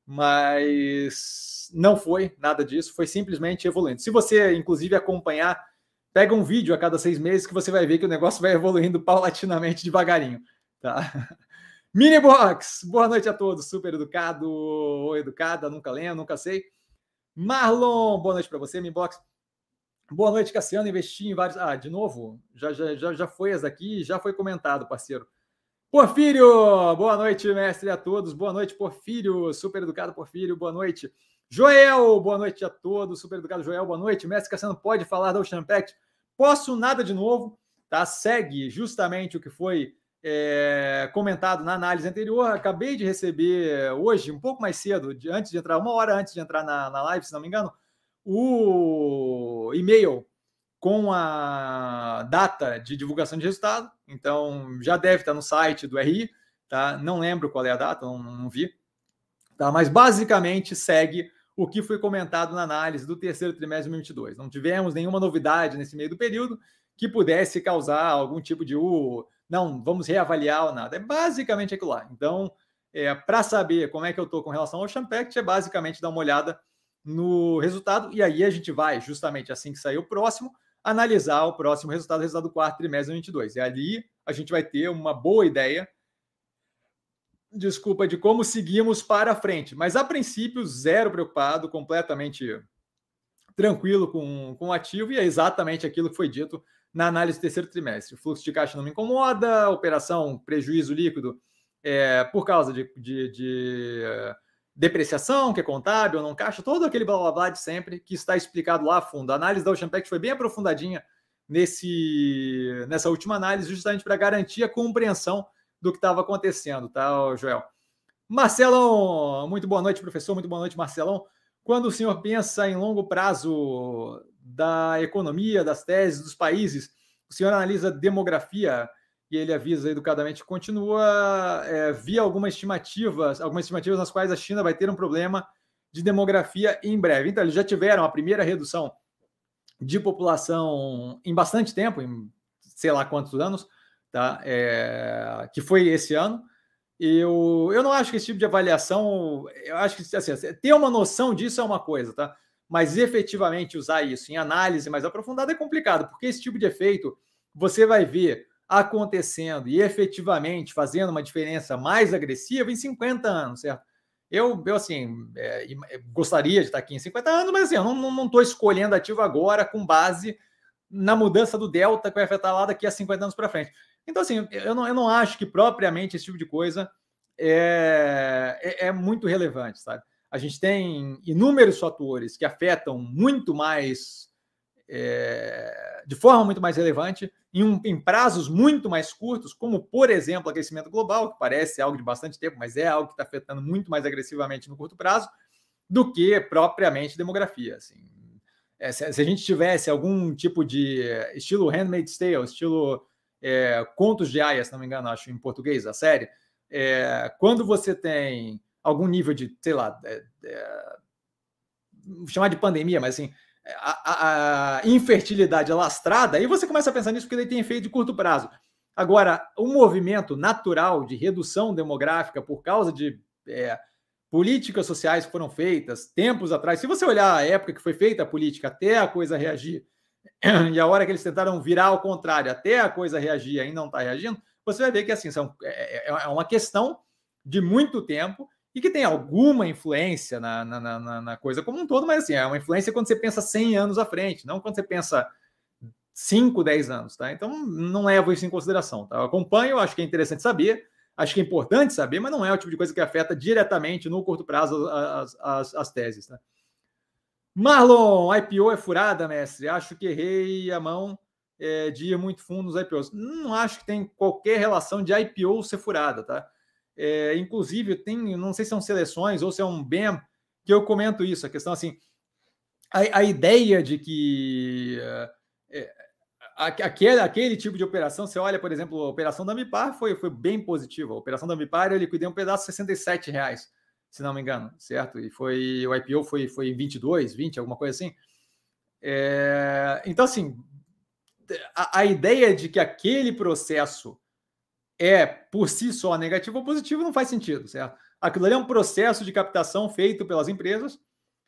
[SPEAKER 1] Mas não foi nada disso, foi simplesmente evoluindo. Se você, inclusive, acompanhar, pega um vídeo a cada seis meses que você vai ver que o negócio vai evoluindo paulatinamente, devagarinho. Tá? *laughs* Mini Box, boa noite a todos, super educado ou educada, nunca lembro, nunca sei. Marlon, boa noite para você, Mini Box. Boa noite, Cassiano. Investi em vários. Ah, de novo? Já, já, já, já foi essa aqui, já foi comentado, parceiro. Porfírio, boa noite, mestre a todos. Boa noite, Porfírio, super educado Porfírio, boa noite. Joel, boa noite a todos. Super educado Joel, boa noite. Mestre Cassiano, pode falar da Ocean Pact? Posso nada de novo, tá? Segue justamente o que foi é, comentado na análise anterior. Acabei de receber hoje, um pouco mais cedo, de, antes de entrar, uma hora antes de entrar na, na live, se não me engano, o e-mail com a data de divulgação de resultado. Então, já deve estar no site do RI, tá? Não lembro qual é a data, não, não vi. Tá? Mas basicamente segue o que foi comentado na análise do terceiro trimestre de 2022. Não tivemos nenhuma novidade nesse meio do período que pudesse causar algum tipo de uh, não, vamos reavaliar ou nada. É basicamente aquilo lá. Então, é, para saber como é que eu estou com relação ao Champact, é basicamente dar uma olhada no resultado, e aí a gente vai, justamente assim que sair o próximo, analisar o próximo resultado, o resultado do quarto trimestre de 2022. E ali a gente vai ter uma boa ideia, desculpa, de como seguimos para frente. Mas a princípio, zero preocupado, completamente tranquilo com, com o ativo, e é exatamente aquilo que foi dito na análise do terceiro trimestre. O fluxo de caixa não me incomoda, operação prejuízo líquido é, por causa de, de, de depreciação, que é contábil, não caixa, todo aquele blá blá blá de sempre que está explicado lá a fundo. A análise da Ocean Pact foi bem aprofundadinha nesse, nessa última análise, justamente para garantir a compreensão do que estava acontecendo, tá, Joel? Marcelão, muito boa noite, professor, muito boa noite, Marcelão. Quando o senhor pensa em longo prazo da economia, das teses, dos países, o senhor analisa demografia, e ele avisa educadamente, continua é, via algumas estimativas, algumas estimativas nas quais a China vai ter um problema de demografia em breve. Então, eles já tiveram a primeira redução de população em bastante tempo, em sei lá quantos anos, tá? É, que foi esse ano. Eu, eu não acho que esse tipo de avaliação, eu acho que assim, ter uma noção disso é uma coisa, tá? Mas efetivamente usar isso em análise mais aprofundada é complicado, porque esse tipo de efeito você vai ver acontecendo e efetivamente fazendo uma diferença mais agressiva em 50 anos, certo? Eu, eu assim, é, gostaria de estar aqui em 50 anos, mas assim, eu não estou escolhendo ativo agora com base na mudança do delta que vai afetar lá daqui a 50 anos para frente. Então, assim, eu não, eu não acho que propriamente esse tipo de coisa é, é, é muito relevante, sabe? A gente tem inúmeros fatores que afetam muito mais, é, de forma muito mais relevante, em, um, em prazos muito mais curtos, como, por exemplo, aquecimento global, que parece algo de bastante tempo, mas é algo que está afetando muito mais agressivamente no curto prazo, do que propriamente demografia. Assim. É, se, se, a gente tivesse algum tipo de estilo Handmaid's Tale, estilo é, Contos de Aya, se não me engano, acho em português a série, é, quando você tem algum nível de, sei lá, é, é, chamar de pandemia, mas assim, a, a, infertilidade alastrada, aí você começa a pensar nisso porque ele tem efeito de curto prazo. Agora, o movimento natural de redução demográfica por causa de é, políticas sociais que foram feitas tempos atrás, se você olhar a época que foi feita a política até a coisa reagir, e a hora que eles tentaram virar ao contrário, até a coisa reagir e não está reagindo, você vai ver que assim são, é, é, é uma questão de muito tempo e que tem alguma influência na, na, na, na, coisa como um todo, mas assim, é uma influência quando você pensa 100 anos à frente, não quando você pensa 5, 10 anos, tá? Então, não levo isso em consideração, tá? Eu acompanho, acho que é interessante saber, acho que é importante saber, mas não é o tipo de coisa que afeta diretamente no curto prazo as, as, as teses, tá? Marlon, IPO é furada, mestre? Acho que errei a mão é, de ir muito fundo nos IPOs. Não acho que tem qualquer relação de IPO ser furada, tá? É, inclusive, tem, não sei se são seleções ou se é um BEM, que eu comento isso, a questão assim, a, a ideia de que é, aquele, aquele tipo de operação, você olha, por exemplo, a operação da Mipar foi, foi bem positiva. A operação da Mipar eu liquidei um pedaço de 67 reais, se não me engano, certo? E foi o IPO foi, foi 22, 20, alguma coisa assim. É, então, assim, a, a ideia de que aquele processo é por si só negativo ou positivo não faz sentido, certo? Aquilo ali é um processo de captação feito pelas empresas,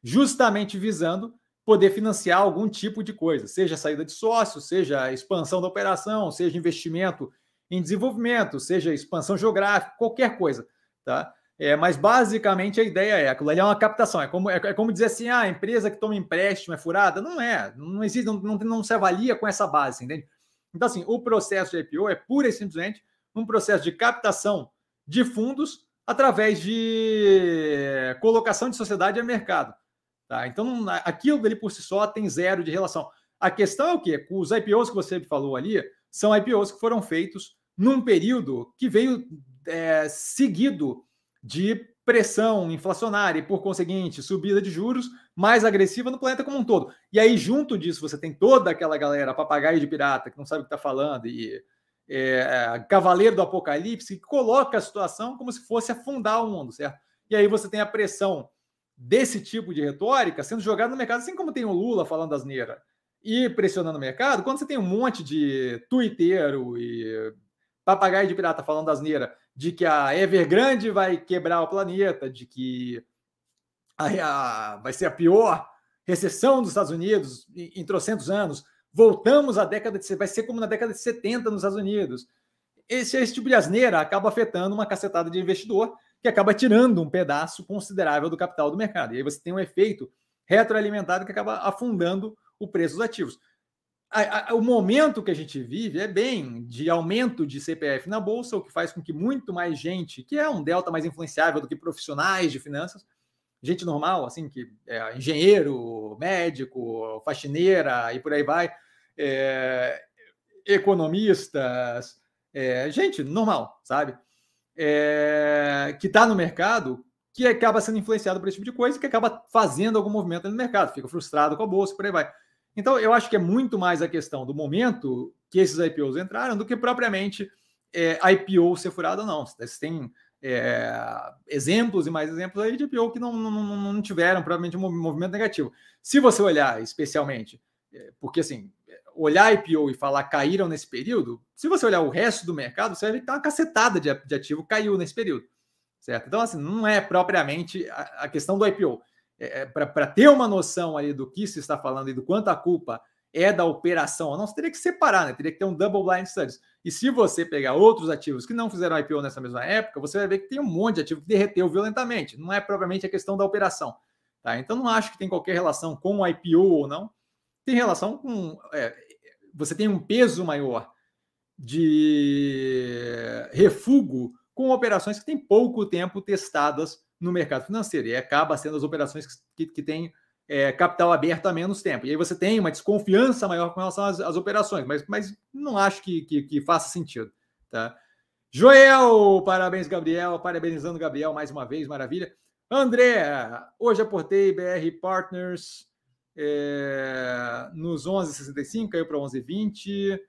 [SPEAKER 1] justamente visando poder financiar algum tipo de coisa, seja saída de sócio, seja expansão da operação, seja investimento em desenvolvimento, seja expansão geográfica, qualquer coisa, tá? É, mas basicamente a ideia é aquilo ali é uma captação. É como, é, é como dizer assim: ah, a empresa que toma empréstimo é furada. Não é, não existe, não, não, não se avalia com essa base, entende? Então, assim, o processo de IPO é pura e simplesmente um processo de captação de fundos através de colocação de sociedade a mercado. Tá? Então, aquilo dele por si só tem zero de relação. A questão é o quê? Os IPOs que você falou ali são IPOs que foram feitos num período que veio é, seguido de pressão inflacionária e, por conseguinte, subida de juros mais agressiva no planeta como um todo. E aí, junto disso, você tem toda aquela galera papagaio de pirata que não sabe o que está falando e é, cavaleiro do apocalipse, que coloca a situação como se fosse afundar o mundo, certo? E aí você tem a pressão desse tipo de retórica sendo jogada no mercado, assim como tem o Lula falando asneira e pressionando o mercado, quando você tem um monte de tuiteiro e papagaio de pirata falando asneira de que a Evergrande vai quebrar o planeta, de que a, a, vai ser a pior recessão dos Estados Unidos em, em trocentos anos, voltamos à década de. Vai ser como na década de 70 nos Estados Unidos. Esse, esse tipo de asneira acaba afetando uma cacetada de investidor que acaba tirando um pedaço considerável do capital do mercado. E aí você tem um efeito retroalimentado que acaba afundando o preço dos ativos. a, a, o momento que a gente vive é bem de aumento de CPF na bolsa, o que faz com que muito mais gente, que é um delta mais influenciável do que profissionais de finanças, gente normal, assim, que é engenheiro, médico, faxineira e por aí vai, é, economistas, é, gente normal, sabe? É, que está no mercado, que acaba sendo influenciado por esse tipo de coisa, que acaba fazendo algum movimento no mercado, fica frustrado com a bolsa, por aí vai. Então, eu acho que é muito mais a questão do momento que esses IPOs entraram do que propriamente é, IPO ser furado ou não. Você tem é, exemplos e mais exemplos aí de IPO que não, não, não tiveram provavelmente um movimento negativo. Se você olhar especialmente, é, porque assim, olhar IPO e falar caíram nesse período, se você olhar o resto do mercado, você vai ver que tá uma cacetada de, de ativo caiu nesse período. Certo? Então, assim, não é propriamente a, a questão do IPO. É, é para ter uma noção ali do que se está falando e do quanto a culpa é da operação não, você teria que separar, né? Teria que ter um double blind studies. E se você pegar outros ativos que não fizeram IPO nessa mesma época, você vai ver que tem um monte de ativo que derreteu violentamente. Não é propriamente a questão da operação. Tá? Então, não acho que tem qualquer relação com o IPO ou não. Tem relação com. É, você tem um peso maior de refúgio com operações que têm pouco tempo testadas no mercado financeiro. E acaba sendo as operações que, que têm é, capital aberto há menos tempo. E aí você tem uma desconfiança maior com relação às, às operações, mas, mas não acho que, que, que, faça sentido. Tá? Joel, parabéns, Gabriel. Parabenizando Gabriel mais uma vez, maravilha. André, hoje aportei BR Partners é, nos 11,65, caiu para 11,20.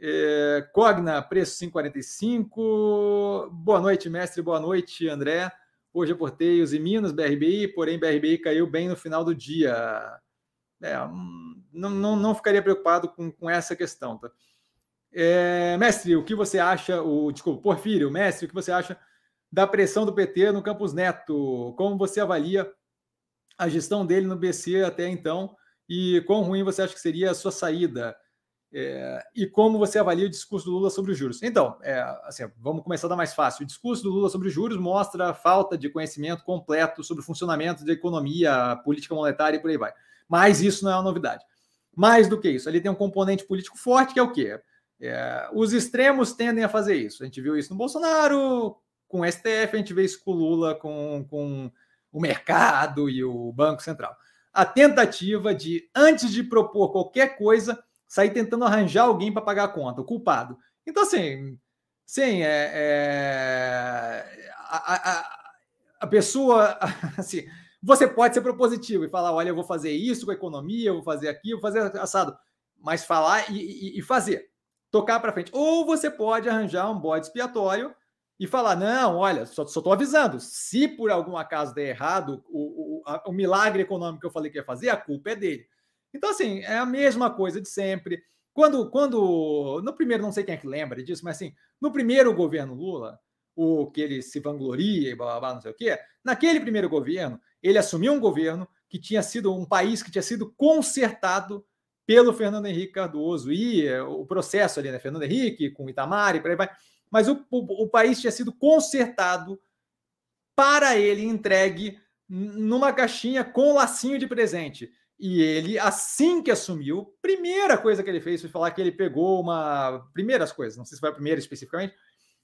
[SPEAKER 1] É, Cogna, preço 5,45. Boa noite, mestre. Boa noite, André. Hoje aportei os em Minas, BRBI, porém BRBI caiu bem no final do dia. É, não, não, não ficaria preocupado com, com essa questão. Tá? É, mestre, o que você acha, o, desculpa, Porfírio, mestre, o que você acha da pressão do PT no Campus Neto? Como você avalia a gestão dele no BC até então e quão ruim você acha que seria a sua saída? É, e como você avalia o discurso do Lula sobre os juros? Então, é, assim, vamos começar da mais fácil. O discurso do Lula sobre os juros mostra a falta de conhecimento completo sobre o funcionamento da economia, política monetária e por aí vai. Mas isso não é uma novidade. Mais do que isso, ele tem um componente político forte que é o quê? É, os extremos tendem a fazer isso. A gente viu isso no Bolsonaro, com o STF, a gente vê isso com o Lula, com, com o mercado e o Banco Central. A tentativa de, antes de propor qualquer coisa, sair tentando arranjar alguém para pagar a conta, o culpado. Então, assim, sim, é, é a, a, a, pessoa, *laughs* assim, você pode ser propositivo e falar, olha, eu vou fazer isso com a economia, eu vou fazer aquilo, vou fazer assado, mas falar e, e, e fazer, tocar para frente. Ou você pode arranjar um bode expiatório e falar, não, olha, só estou avisando, se por algum acaso der errado, o, o, a, o milagre econômico que eu falei que ia fazer, a culpa é dele. Então, assim, é a mesma coisa de sempre. Quando, quando no primeiro, não sei quem é que lembra disso, mas assim, no primeiro governo Lula, o que ele se vangloria e blá, blá, blá não sei o quê, naquele primeiro governo, ele assumiu um governo que tinha sido um país que tinha sido consertado pelo Fernando Henrique Cardoso e eh, o processo ali, né? Fernando Henrique com Itamar e por aí vai. Mas o, o, o país tinha sido consertado para ele entregue numa caixinha com lacinho de presente. E ele, assim que assumiu, primeira coisa que ele fez foi falar que ele pegou uma. Primeiras coisas, não sei se foi a primeira especificamente,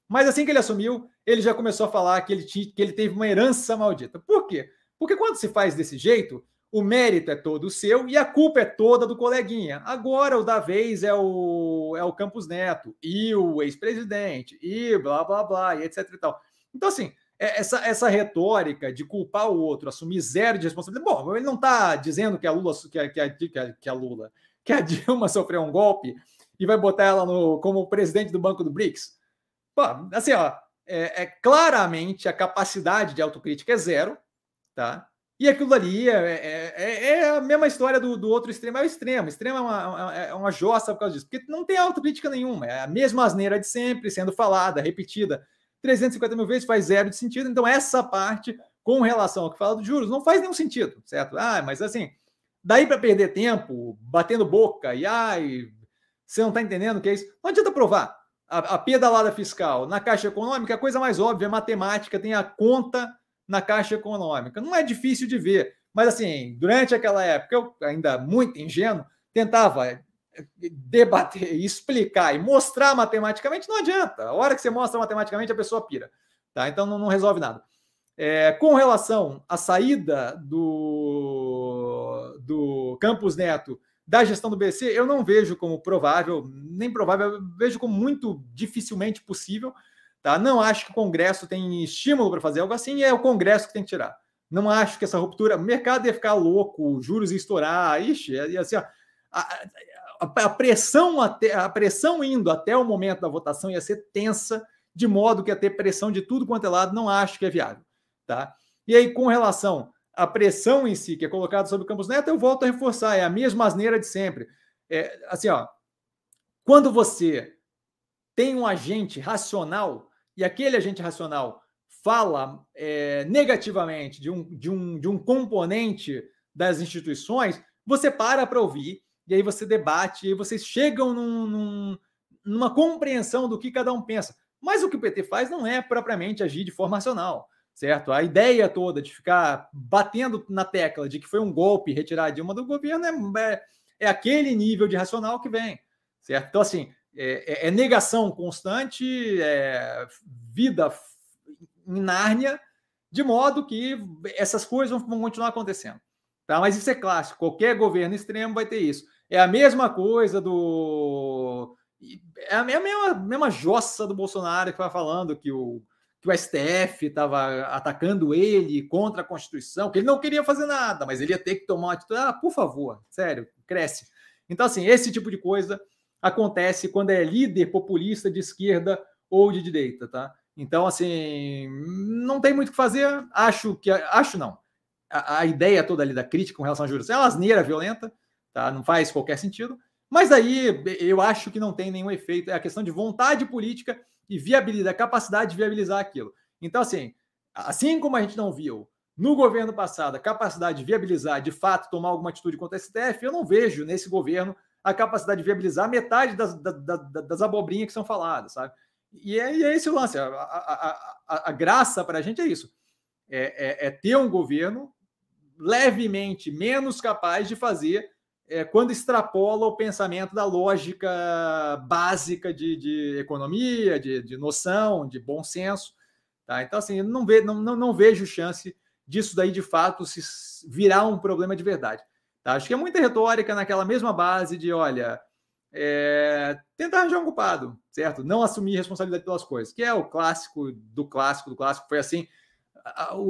[SPEAKER 1] mas assim que ele assumiu, ele já começou a falar que ele, tinha, que ele teve uma herança maldita. Por quê? Porque quando se faz desse jeito, o mérito é todo seu e a culpa é toda do coleguinha. Agora o da vez é o, é o Campos Neto e o ex-presidente e blá blá blá e etc e tal. Então, assim, é, essa, essa retórica de culpar o outro, assumir zero de responsabilidade. Bom, ele não está dizendo que a Lula, que a, que, a, que a Lula, que a Dilma *laughs* sofreu um golpe e vai botar ela no, como presidente do Banco do BRICS. Pô, assim, ó, é, é, claramente a capacidade de autocrítica é zero, tá? E aquilo ali é, é, é, é a mesma história do, do, outro extremo, é o extremo. O extremo é uma, é uma jossa por causa disso, porque não tem autocrítica nenhuma, é a mesma asneira de sempre sendo falada, repetida 350 mil vezes faz zero de sentido. Então, essa parte, com relação ao que fala dos juros, não faz nenhum sentido, certo? Ah, mas assim, daí para perder tempo, batendo boca, e ai, você não está entendendo o que é isso? Não adianta provar. A, a pedalada fiscal na Caixa Econômica, a coisa mais óbvia, é matemática, tem a conta na Caixa Econômica. Não é difícil de ver. Mas, assim, durante aquela época, eu, ainda muito ingênuo, tentava debater, *laughs* explicar e mostrar matematicamente, não adianta. A hora que você mostra matematicamente, a pessoa pira. Tá? Então não, não resolve nada. É, com relação à saída do, do Campos Neto da gestão do BC, eu não vejo como provável, nem provável, vejo como muito dificilmente possível. Tá? Não acho que o Congresso tem estímulo para fazer algo assim, é o Congresso que tem que tirar. Não acho que essa ruptura. O mercado ia ficar louco, juros ia estourar, ixi, ia, assim, ó, a, a, a, pressão até, a pressão indo até o momento da votação ia ser tensa, de modo que ia ter pressão de tudo quanto é lado, não acho que é viável. Tá? E aí, com relação à pressão em si, que é colocada sobre o Campos Neto, eu volto a reforçar, é a mesma asneira de sempre. É, assim, ó, quando você tem um agente racional e aquele agente racional fala é, negativamente de um, de, um, de um componente das instituições, você para para ouvir, e aí você debate, e aí vocês chegam num, num, numa compreensão do que cada um pensa. Mas o que o PT faz não é propriamente agir de forma racional, certo? A ideia toda de ficar batendo na tecla de que foi um golpe retirar a Dilma do governo é, é, é aquele nível de racional que vem, certo? Então, assim, é, é, é negação constante, é vida em Nárnia, de modo que essas coisas vão continuar acontecendo. Tá? Mas isso é clássico, qualquer governo extremo vai ter isso. É a mesma coisa do. É a mesma, mesma jossa do Bolsonaro que vai falando que o, que o STF estava atacando ele contra a Constituição, que ele não queria fazer nada, mas ele ia ter que tomar uma atitude. Ah, por favor, sério, cresce. Então, assim, esse tipo de coisa acontece quando é líder populista de esquerda ou de direita, tá? Então, assim, não tem muito o que fazer. Acho que. Acho não. A, a ideia toda ali da crítica com relação à juros é uma asneira violenta, tá? Não faz qualquer sentido. Mas aí eu acho que não tem nenhum efeito. É a questão de vontade política e viabilidade, capacidade de viabilizar aquilo. Então, assim, assim como a gente não viu no governo passado a capacidade de viabilizar, de fato, tomar alguma atitude contra a STF, eu não vejo nesse governo a capacidade de viabilizar metade das, das, das, abobrinhas que são faladas, sabe? E é, e é esse o lance. A, a, a, a graça para a gente é isso: é, é, é, ter um governo levemente menos capaz de fazer é, quando extrapola o pensamento da lógica básica de, de economia, de, de, noção, de bom senso. Tá? Então, assim, não, ve, não, não, não vejo chance disso daí de fato se virar um problema de verdade. Tá? Acho que é muita retórica naquela mesma base de, olha, é, tentar arranjar um culpado, certo? Não assumir responsabilidade pelas coisas, que é o clássico do clássico do clássico. Foi assim. O,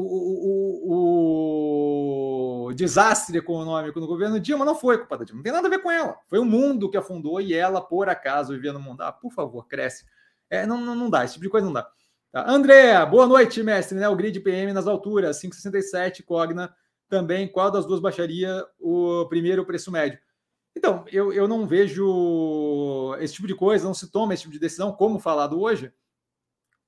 [SPEAKER 1] o, o, desastre econômico no governo Dilma não foi culpa da Dilma, não tem nada a ver com ela. Foi o mundo que afundou e ela, por acaso, vivia no mundo. Ah, por favor, cresce. É, não, não, não dá, esse tipo de coisa não dá. Tá. André, boa noite, mestre. Né? O grid PM nas alturas, 567, Cogna também. Qual das duas baixaria o primeiro preço médio? Então, eu, eu não vejo esse tipo de coisa, não se toma esse tipo de decisão, como falado hoje.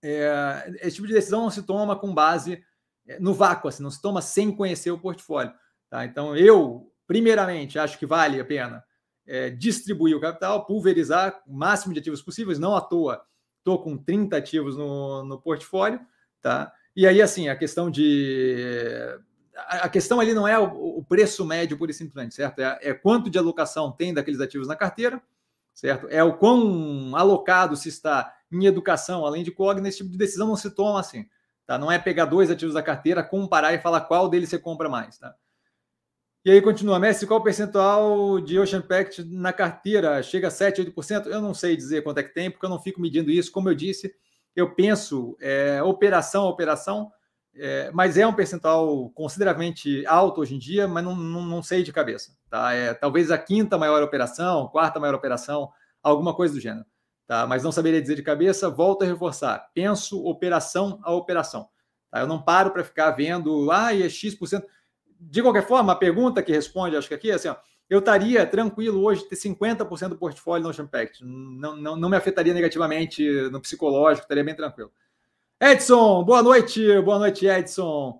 [SPEAKER 1] É, esse tipo de decisão não se toma com base é, no vácuo, assim, não se toma sem conhecer o portfólio. Tá? Então, eu, primeiramente, acho que vale a pena é, distribuir o capital, pulverizar o máximo de ativos possíveis, não à toa. Estou com 30 ativos no, no portfólio, tá? E aí, assim, a questão de a questão ali não é o, preço médio pura e simplesmente, certo? É, é, quanto de alocação tem daqueles ativos na carteira, certo? É o quão alocado se está em educação, além de COG, nesse tipo de decisão não se toma assim, tá? Não é pegar dois ativos da carteira, comparar e falar qual deles você compra mais, tá? E aí continua, Messi, qual o percentual de Ocean Pact na carteira? Chega a 7, 8%? Eu não sei dizer quanto é que tem, porque eu não fico medindo isso. Como eu disse, eu penso é, operação a operação, é, mas é um percentual consideravelmente alto hoje em dia, mas não, não, não, sei de cabeça. Tá? É, talvez a quinta maior operação, quarta maior operação, alguma coisa do gênero. Tá? Mas não saberia dizer de cabeça. Volto a reforçar. Penso operação a operação. Tá? Eu não paro para ficar vendo, ah, é X%. De qualquer forma, a pergunta que responde, acho que aqui é assim, ó, eu estaria tranquilo hoje ter 50% do portfólio no Ocean Pact. Não, não, não me afetaria negativamente no psicológico, estaria bem tranquilo. Edson, boa noite, boa noite, Edson.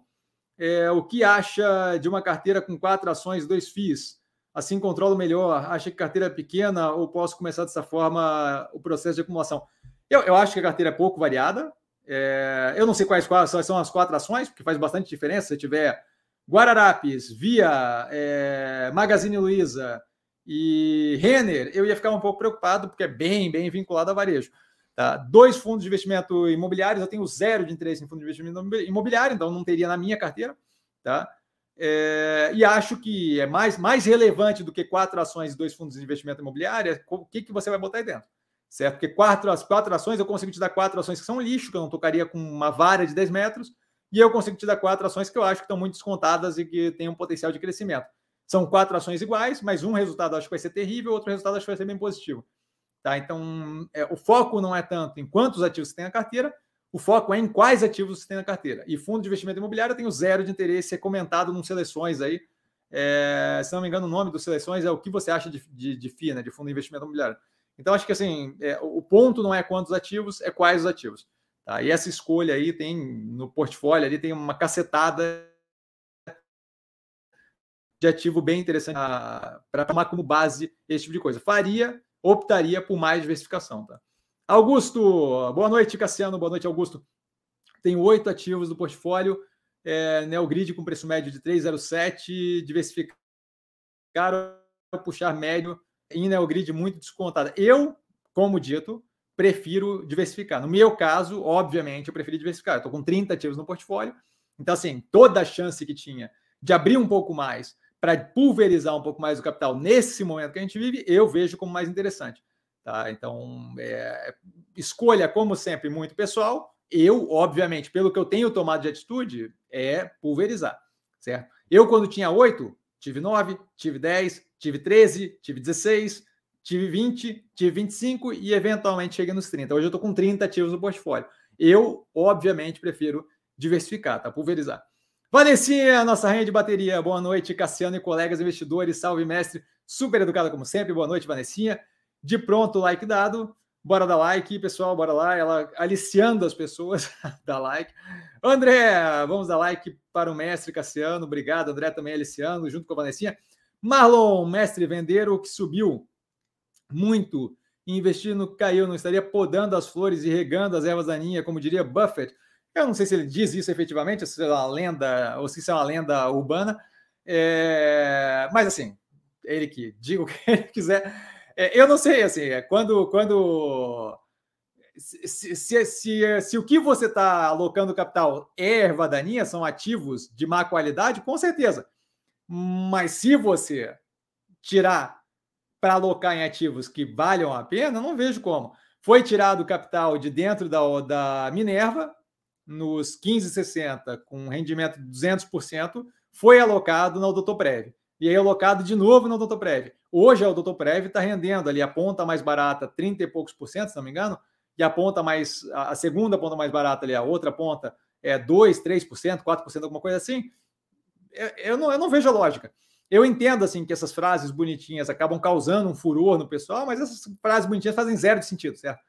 [SPEAKER 1] É, o que acha de uma carteira com quatro ações, dois FIIs? Assim controlo melhor. Acha que carteira é pequena ou posso começar dessa forma o processo de acumulação? Eu, eu acho que a carteira é pouco variada. É, eu não sei quais, quais são as quatro ações, porque faz bastante diferença. Se tiver Guararapes, Via, é, Magazine Luiza e Renner, eu ia ficar um pouco preocupado, porque é bem, bem vinculado a varejo. Tá? Dois fundos de investimento imobiliários, eu tenho zero de interesse em fundo de investimento imobiliário, então não teria na minha carteira. Tá? É, e acho que é mais, mais relevante do que quatro ações e dois fundos de investimento imobiliário, é o que, que você vai botar aí dentro. Certo? Porque quatro, as quatro ações, eu consigo te dar quatro ações que são lixo, que eu não tocaria com uma vara de 10 metros, e eu consigo te dar quatro ações que eu acho que estão muito descontadas e que têm um potencial de crescimento. São quatro ações iguais, mas um resultado acho que vai ser terrível, outro resultado acho que vai ser bem positivo. Tá? Então, é, o foco não é tanto em quantos ativos você tem na carteira, o foco é em quais ativos você tem na carteira. E fundo de investimento imobiliário eu tenho zero de interesse, é comentado nos seleções aí. É, se não me engano, o nome dos seleções é o que você acha de, de, de FII, né, de fundo de investimento imobiliário. Então, acho que assim, é, o ponto não é quantos ativos, é quais os ativos. Tá? E essa escolha aí tem no portfólio ali tem uma cacetada de ativo bem interessante para tomar como base esse tipo de coisa. Faria, optaria por mais diversificação. Tá? Augusto, boa noite, Cassiano, boa noite, Augusto. Tenho oito ativos do portfólio, é, Neogrid com preço médio de 3,07, diversificar puxar médio em Neogrid muito descontada. Eu, como dito, prefiro diversificar. No meu caso, obviamente, eu preferi diversificar. Estou com 30 ativos no portfólio, então, assim, toda a chance que tinha de abrir um pouco mais para pulverizar um pouco mais o capital nesse momento que a gente vive, eu vejo como mais interessante. Tá? Então, é, escolha, como sempre, muito pessoal. Eu, obviamente, pelo que eu tenho tomado de atitude, é pulverizar, certo? Eu, quando tinha oito, tive nove, tive dez, tive treze, tive dezesseis, tive vinte, tive vinte e cinco e eventualmente cheguei nos 30. Hoje eu estou com 30 ativos no portfólio. Eu, obviamente, prefiro diversificar, tá? Pulverizar. Vanessinha, nossa rainha de bateria. Boa noite, Cassiano e colegas investidores. Salve, mestre. Super educada como sempre. Boa noite, Vanessinha. De pronto, like dado. Bora dar like, pessoal. Bora lá. Ela aliciando as pessoas. *laughs* dá like. André, vamos dar like para o mestre Cassiano. Obrigado, André, também aliciando, junto com a Vanessinha. Marlon, mestre vendeiro, que subiu muito investindo caiu. Não estaria podando as flores e regando as ervas daninhas, como diria Buffett. Eu não sei se ele diz isso efetivamente, se é uma lenda ou se isso é uma lenda urbana, é... mas assim, ele que diga o que *laughs* ele quiser. É, eu não sei, assim, é quando, quando se, se, se, se, o que você está alocando capital é erva daninha, são ativos de má qualidade, com certeza. Mas se você tirar para alocar em ativos que valham a pena, não vejo como. Foi tirado o capital de dentro da, da Minerva, nos 15,60 com rendimento de 200%, foi alocado na Odotoprev. E aí alocado de novo na Odotoprev. Hoje a Odotoprev está rendendo ali a ponta mais barata 30 e poucos por cento, se não me engano, e a ponta mais a segunda ponta mais barata ali, a outra ponta é 2, 3%, 4%, alguma coisa assim. Eu não, eu não vejo a lógica. Eu entendo assim que essas frases bonitinhas acabam causando um furor no pessoal, mas essas frases bonitinhas fazem zero de sentido, certo?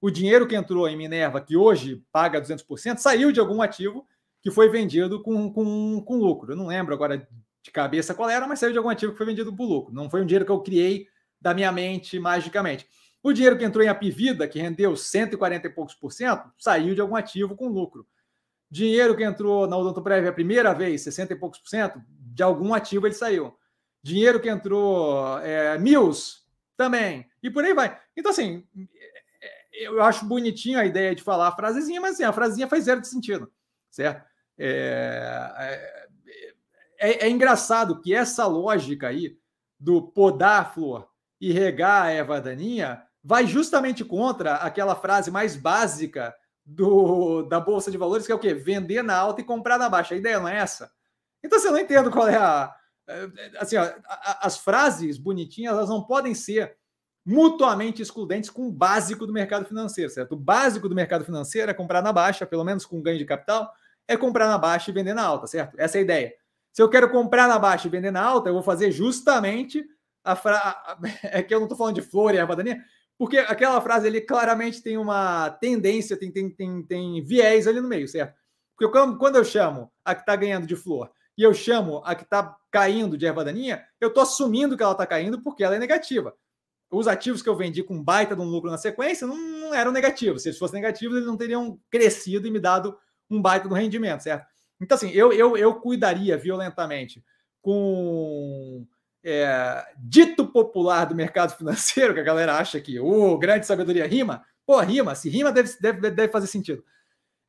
[SPEAKER 1] O dinheiro que entrou em Minerva, que hoje paga 200%, saiu de algum ativo que foi vendido com, com, com lucro. Eu não lembro agora de cabeça qual era, mas saiu de algum ativo que foi vendido por lucro. Não foi um dinheiro que eu criei da minha mente magicamente. O dinheiro que entrou em Apivida, que rendeu 140 e poucos por cento, saiu de algum ativo com lucro. Dinheiro que entrou na Odontoprev a primeira vez, 60 e poucos por cento, de algum ativo ele saiu. Dinheiro que entrou é, Mills, também. E por aí vai. Então, assim, eu acho bonitinho a ideia de falar a frasezinha, mas assim, a frasezinha faz zero de sentido, certo? É, é, é, é, engraçado que essa lógica aí do podar a flor e regar a erva daninha vai justamente contra aquela frase mais básica do, da Bolsa de Valores, que é o quê? Vender na alta e comprar na baixa. A ideia não é essa. Então, você assim, não entendo qual é a. Assim, ó, as frases bonitinhas, elas não podem ser mutuamente excludentes com o básico do mercado financeiro, certo? O básico do mercado financeiro é comprar na baixa, pelo menos com ganho de capital, é comprar na baixa e vender na alta, certo? Essa é a ideia. Se eu quero comprar na baixa e vender na alta, eu vou fazer justamente a frase. *laughs* É que eu não estou falando de flor e erva daninha, porque aquela frase ali claramente tem uma tendência, tem, tem, tem, tem viés ali no meio, certo? Porque quando eu chamo a que está ganhando de flor e eu chamo a que está caindo de erva daninha, eu estou assumindo que ela está caindo porque ela é negativa os ativos que eu vendi com baita de um lucro na sequência não, não eram negativos. Se eles fossem negativos, eles não teriam crescido e me dado um baita do rendimento, certo? Então, assim, eu, eu, eu cuidaria violentamente com é, dito popular do mercado financeiro, que a galera acha que o oh, grande sabedoria rima, pô, rima, se rima deve, deve, deve fazer sentido.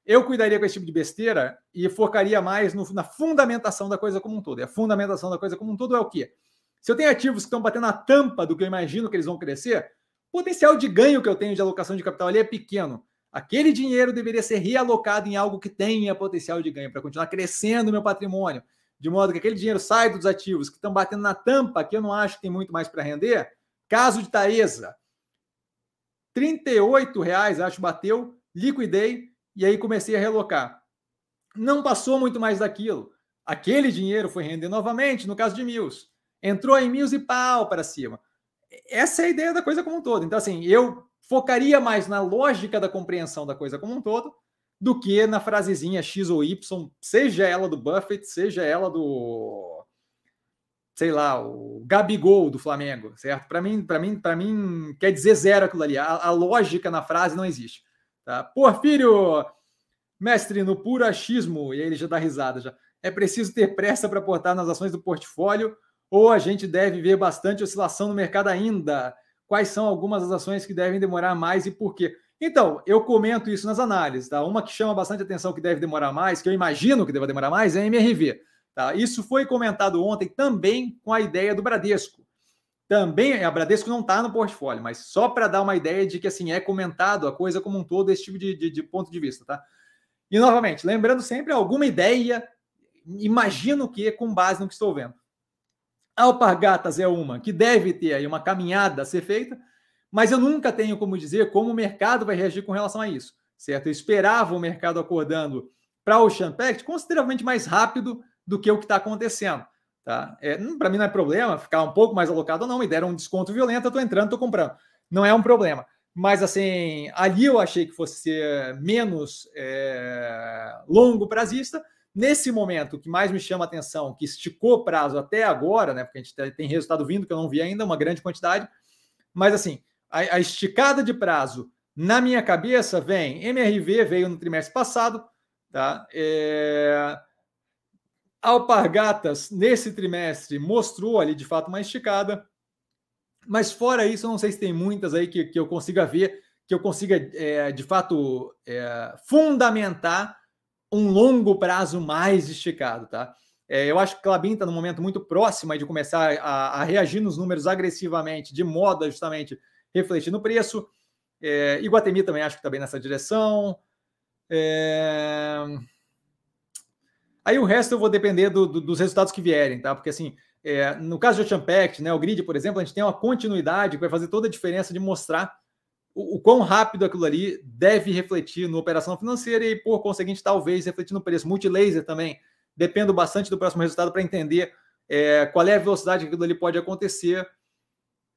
[SPEAKER 1] Eu cuidaria com esse tipo de besteira e focaria mais no, na fundamentação da coisa como um todo. E a fundamentação da coisa como um todo é o quê? Se eu tenho ativos que estão batendo na tampa do que eu imagino que eles vão crescer, o potencial de ganho que eu tenho de alocação de capital ali é pequeno. Aquele dinheiro deveria ser realocado em algo que tenha potencial de ganho para continuar crescendo o meu patrimônio de modo que aquele dinheiro sai dos ativos que estão batendo na tampa, que eu não acho que tem muito mais para render. Caso de Taesa, R$ reais acho bateu, liquidei e aí comecei a relocar. Não passou muito mais daquilo. Aquele dinheiro foi render novamente, no caso de Mills. Entrou em Mills e pau para cima. Essa é a ideia da coisa como um todo. Então, assim, eu focaria mais na lógica da compreensão da coisa como um todo do que na frasezinha X ou Y, seja ela do Buffett, seja ela do sei lá, o Gabigol do Flamengo, certo? Para mim, para mim, para mim quer dizer zero aquilo ali. A, a, lógica na frase não existe, tá? Porfírio, mestre no puro achismo, e aí ele já dá risada já. É preciso ter pressa para aportar nas ações do portfólio ou a gente deve ver bastante oscilação no mercado ainda? Quais são algumas das ações que devem demorar mais e por quê? Então, eu comento isso nas análises. Tá? Uma que chama bastante atenção, que deve demorar mais, que eu imagino que deva demorar mais, é a MRV. Tá? Isso foi comentado ontem também com a ideia do Bradesco. Também, a Bradesco não está no portfólio, mas só para dar uma ideia de que assim é comentado a coisa como um todo, esse tipo de, de, de ponto de vista. Tá? E novamente, lembrando sempre alguma ideia, imagino que com base no que estou vendo. Alpargatas é uma que deve ter aí uma caminhada a ser feita mas eu nunca tenho como dizer como o mercado vai reagir com relação a isso, certo? Eu esperava o mercado acordando para o Ocean Pact consideravelmente mais rápido do que o que está acontecendo. Tá? É, para mim não é problema ficar um pouco mais alocado ou não, me deram um desconto violento, eu estou entrando, estou comprando. Não é um problema. Mas assim, ali eu achei que fosse ser menos é, longo prazista. Nesse momento, o que mais me chama a atenção, que esticou o prazo até agora, né? Porque a gente tem resultado vindo que eu não vi ainda, uma grande quantidade. Mas assim, a, a esticada de prazo na minha cabeça vem MRV veio no trimestre passado, tá? É... Alpargatas nesse trimestre mostrou ali de fato uma esticada, mas fora isso, eu não sei se tem muitas aí que, que eu consiga ver, que eu consiga é, de fato é, fundamentar um longo prazo mais esticado, tá? É, eu acho que Clabin está num momento muito próximo de começar a, a, reagir nos números agressivamente, de modo a justamente refletir no preço. É, Iguatemi também acho que está bem nessa direção. É... Aí o resto eu vou depender do, do, dos resultados que vierem, tá? Porque assim, é, no caso de Ocean Pact, né, o grid, por exemplo, a gente tem uma continuidade que vai fazer toda a diferença de mostrar o, quão rápido aquilo ali deve refletir na operação financeira e, por conseguinte, talvez refletir no preço. Multilaser também, dependo bastante do próximo resultado para entender é, qual é a velocidade que aquilo ali pode acontecer.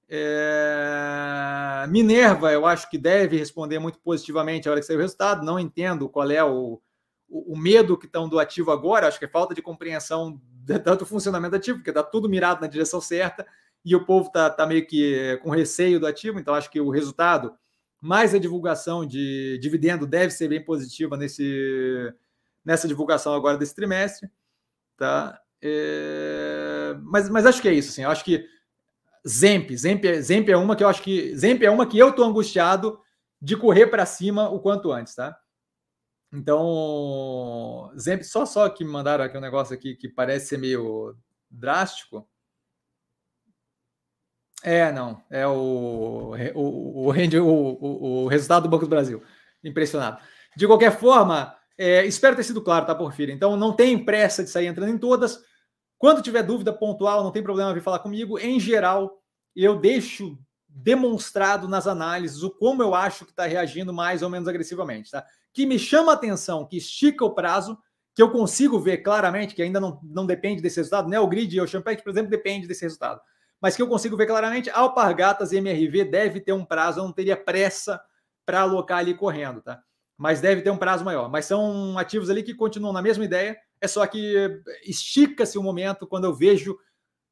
[SPEAKER 1] É... Minerva, eu acho que deve responder muito positivamente a hora que sair o resultado. Não entendo qual é o, o, o medo que estão do ativo agora. Acho que é falta de compreensão tanto funcionamento do ativo, porque está tudo mirado na direção certa e o povo está tá meio que com receio do ativo. Então, acho que o resultado, mais a divulgação de dividendo, deve ser bem positiva nesse, nessa divulgação agora desse trimestre. Tá? É... Mas, mas acho que é isso. Assim, acho que Zemp, Zemp, Zemp é uma que eu acho que Zemp é uma que eu tô angustiado de correr para cima o quanto antes, tá? Então, Zemp, só só que me mandaram aqui um negócio aqui que parece ser meio drástico. É, não, é o o, o, o, resultado do Banco do Brasil. Impressionado. De qualquer forma, é, espero ter sido claro, tá, Porfírio? Então, não tem pressa de sair entrando em todas. Quando tiver dúvida pontual, não tem problema vir falar comigo. Em geral, eu deixo demonstrado nas análises o como eu acho que está reagindo mais ou menos agressivamente, tá? Que me chama a atenção, que estica o prazo, que eu consigo ver claramente, que ainda não, não depende desse resultado, né? O grid e o Champagne, por exemplo, depende desse resultado. Mas que eu consigo ver claramente, Alpargatas e MRV deve ter um prazo, eu não teria pressa para alocar ali correndo, tá? Mas deve ter um prazo maior. Mas são ativos ali que continuam na mesma ideia, é só que estica-se o momento quando eu vejo,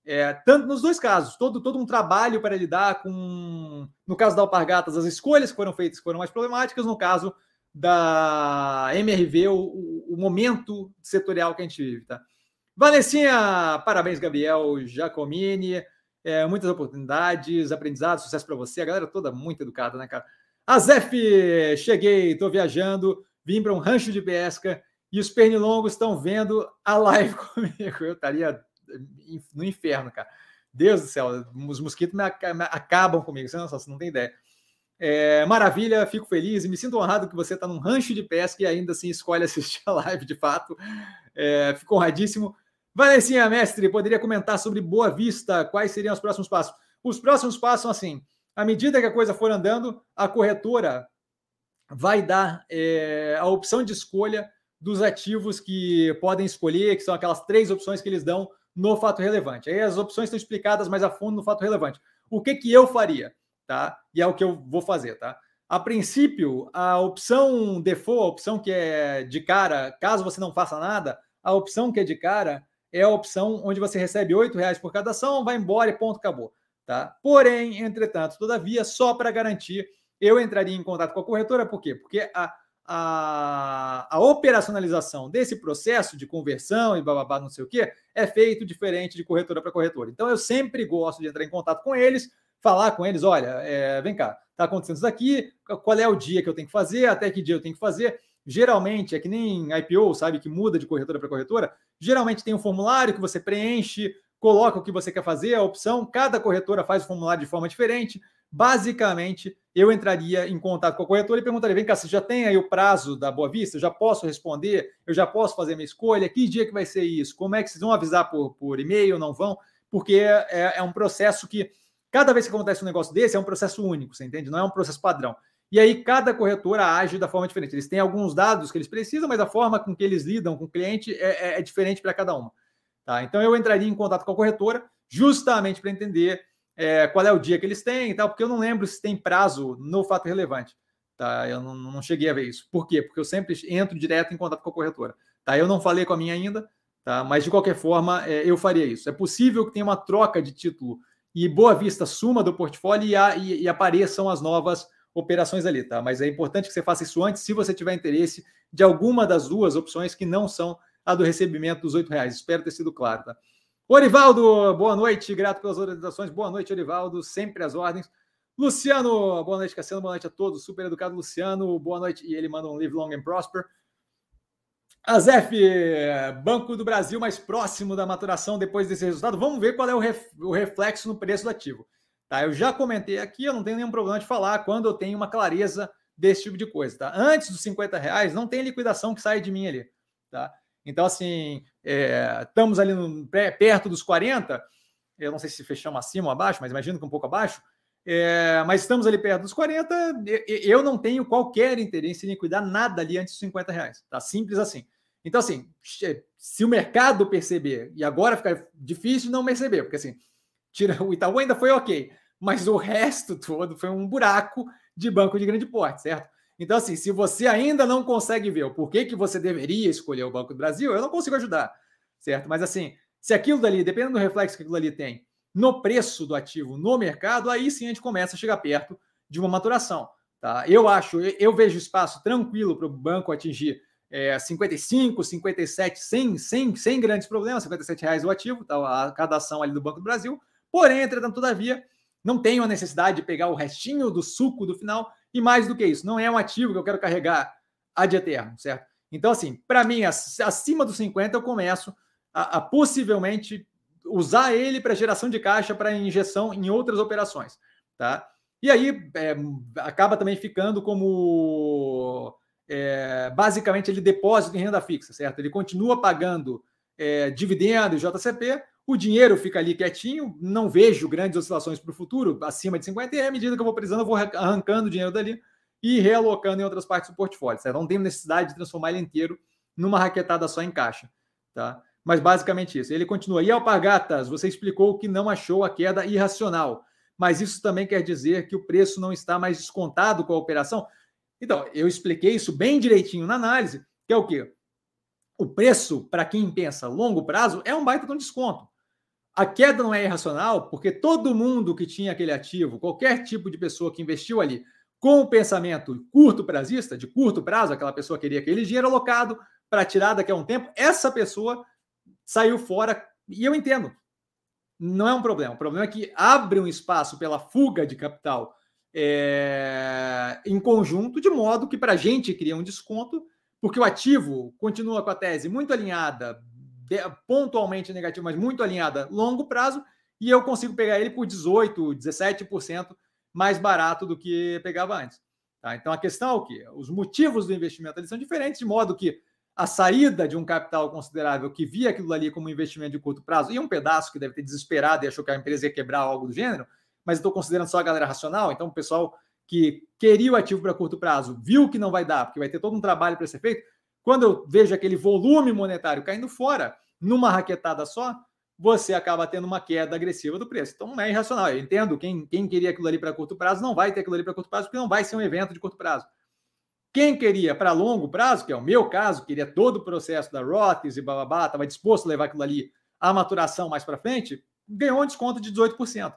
[SPEAKER 1] é, tanto nos dois casos, todo, todo um trabalho para lidar com, no caso da Alpargatas, as escolhas que foram feitas foram mais problemáticas, no caso da MRV, o, o momento setorial que a gente vive. Tá? Vanessinha, parabéns, Gabriel Giacomini. É, muitas oportunidades, aprendizados, sucesso para você. A galera toda muito educada, né, cara? Azef, cheguei, estou viajando, vim para um rancho de pesca e os pernilongos estão vendo a live *laughs* comigo. Eu estaria no inferno, cara. Deus do céu, os mosquitos me, acabam comigo, você não, você não tem ideia. É, maravilha, fico feliz e me sinto honrado que você está num rancho de pesca e ainda assim escolhe assistir a live de fato. É, fico honradíssimo. Vanessinha, mestre, poderia comentar sobre Boa Vista? Quais seriam os próximos passos? Os próximos passos são assim: à medida que a coisa for andando, a corretora vai dar é, a opção de escolha dos ativos que podem escolher, que são aquelas três opções que eles dão no fato relevante. Aí as opções estão explicadas mais a fundo no fato relevante. O que, que eu faria? Tá? E é o que eu vou fazer, tá? A princípio, a opção default, a opção que é de cara, caso você não faça nada, a opção que é de cara é a opção onde você recebe R$ reais por cada ação, vai embora e ponto, acabou. Tá? Porém, entretanto, todavia, só para garantir, eu entraria em contato com a corretora, por quê? Porque a, a, a operacionalização desse processo de conversão e bababá, não sei o quê, é feito diferente de corretora para corretora. Então, eu sempre gosto de entrar em contato com eles, falar com eles: olha, é, vem cá, está acontecendo isso daqui, qual é o dia que eu tenho que fazer, até que dia eu tenho que fazer. Geralmente, é que nem IPO, sabe, que muda de corretora para corretora. Geralmente tem um formulário que você preenche, coloca o que você quer fazer, a opção. Cada corretora faz o formulário de forma diferente. Basicamente, eu entraria em contato com a corretora e perguntaria: vem cá, você já tem aí o prazo da Boa Vista? Eu já posso responder? Eu já posso fazer minha escolha? Que dia que vai ser isso? Como é que vocês vão avisar por, por e-mail? Não vão? Porque é, é um processo que, cada vez que acontece um negócio desse, é um processo único, você entende? Não é um processo padrão. E aí, cada corretora age da forma diferente. Eles têm alguns dados que eles precisam, mas a forma com que eles lidam com o cliente é, é, é diferente para cada uma. Tá? Então, eu entraria em contato com a corretora justamente para entender é, qual é o dia que eles têm e tal, porque eu não lembro se tem prazo no fato relevante. Tá? Eu não, não cheguei a ver isso. Por quê? Porque eu sempre entro direto em contato com a corretora. Tá? Eu não falei com a minha ainda, tá? mas de qualquer forma é, eu faria isso. É possível que tenha uma troca de título e Boa Vista suma do portfólio e, a, e, e apareçam as novas operações ali, tá? Mas é importante que você faça isso antes, se você tiver interesse de alguma das duas opções que não são a do recebimento dos oito reais. Espero ter sido claro, tá? Orivaldo, boa noite, grato pelas orientações. Boa noite, Orivaldo, sempre às ordens. Luciano, boa noite, Cassiano, boa noite a todos. Super educado, Luciano, boa noite. E ele manda um live long and prosper. Azef, Banco do Brasil mais próximo da maturação depois desse resultado. Vamos ver qual é o, ref, o reflexo no preço do ativo. Tá, eu já comentei aqui, eu não tenho nenhum problema de falar quando eu tenho uma clareza desse tipo de coisa. Tá? Antes dos 50 reais, não tem liquidação que sai de mim ali. Tá? Então, assim, é, estamos ali no, perto dos 40, eu não sei se fechamos acima ou abaixo, mas imagino que um pouco abaixo, é, mas estamos ali perto dos 40, eu não tenho qualquer interesse em liquidar nada ali antes dos 50 reais, tá? Simples assim. Então, assim, se o mercado perceber, e agora fica difícil não perceber, porque assim, tira, o Itaú ainda foi ok, mas o resto todo foi um buraco de banco de grande porte, certo? Então, assim, se você ainda não consegue ver o porquê que você deveria escolher o Banco do Brasil, eu não consigo ajudar, certo? Mas, assim, se aquilo dali, dependendo do reflexo que aquilo ali tem no preço do ativo no mercado, aí sim a gente começa a chegar perto de uma maturação, tá? Eu acho, eu vejo espaço tranquilo para o banco atingir é, 55, 57, sem, sem, sem grandes problemas, 57 reais o ativo, tá? A, cada ação ali do Banco do Brasil. Porém, entretanto, todavia, não tenho a necessidade de pegar o restinho do suco do final e mais do que isso, não é um ativo que eu quero carregar ad eterno, certo? Então, assim, para mim, acima dos 50, eu começo a, a possivelmente usar ele para geração de caixa para injeção em outras operações, tá? E aí é, acaba também ficando como é, basicamente ele depósito em renda fixa, certo? Ele continua pagando é, dividendo e JCP, o dinheiro fica ali quietinho, não vejo grandes oscilações para o futuro, acima de 50, e à medida que eu vou precisando, eu vou arrancando dinheiro dali e realocando em outras partes do portfólio. Certo? Não tenho necessidade de transformar ele inteiro numa raquetada só em caixa. Tá? Mas basicamente isso. Ele continua. E Alpargatas, você explicou que não achou a queda irracional. Mas isso também quer dizer que o preço não está mais descontado com a operação? Então, eu expliquei isso bem direitinho na análise, que é o quê? O preço, para quem pensa longo prazo, é um baita de um desconto. A queda não é irracional porque todo mundo que tinha aquele ativo, qualquer tipo de pessoa que investiu ali com o pensamento curto prazista, de curto prazo, aquela pessoa queria aquele dinheiro alocado para tirar daqui a um tempo, essa pessoa saiu fora. E eu entendo. não é um problema. O problema é que abre um espaço pela fuga de capital é, em conjunto, de modo que para a gente cria um desconto, porque o ativo continua com a tese muito alinhada, pontualmente negativa, mas muito alinhada longo prazo, e eu consigo pegar ele por 18%, 17% mais barato do que pegava antes. Tá? Então a questão é o quê? Os motivos do investimento eles são diferentes, de modo que a saída de um capital considerável que via aquilo ali como investimento de curto prazo, e um pedaço que deve ter desesperado e achou que a empresa ia quebrar algo do gênero, mas estou considerando só a galera racional, então o pessoal que queria o ativo para curto prazo, viu que não vai dar, porque vai ter todo um trabalho para ser feito, quando eu vejo aquele volume monetário caindo fora, numa raquetada só, você acaba tendo uma queda agressiva do preço. Então não é irracional. Eu entendo, quem, quem queria aquilo ali para curto prazo não vai ter aquilo ali para curto prazo, porque não vai ser um evento de curto prazo. Quem queria para longo prazo, que é o meu caso, queria todo o processo da Rotes e bababá, estava disposto a levar aquilo ali à maturação mais para frente, ganhou um desconto de 18%,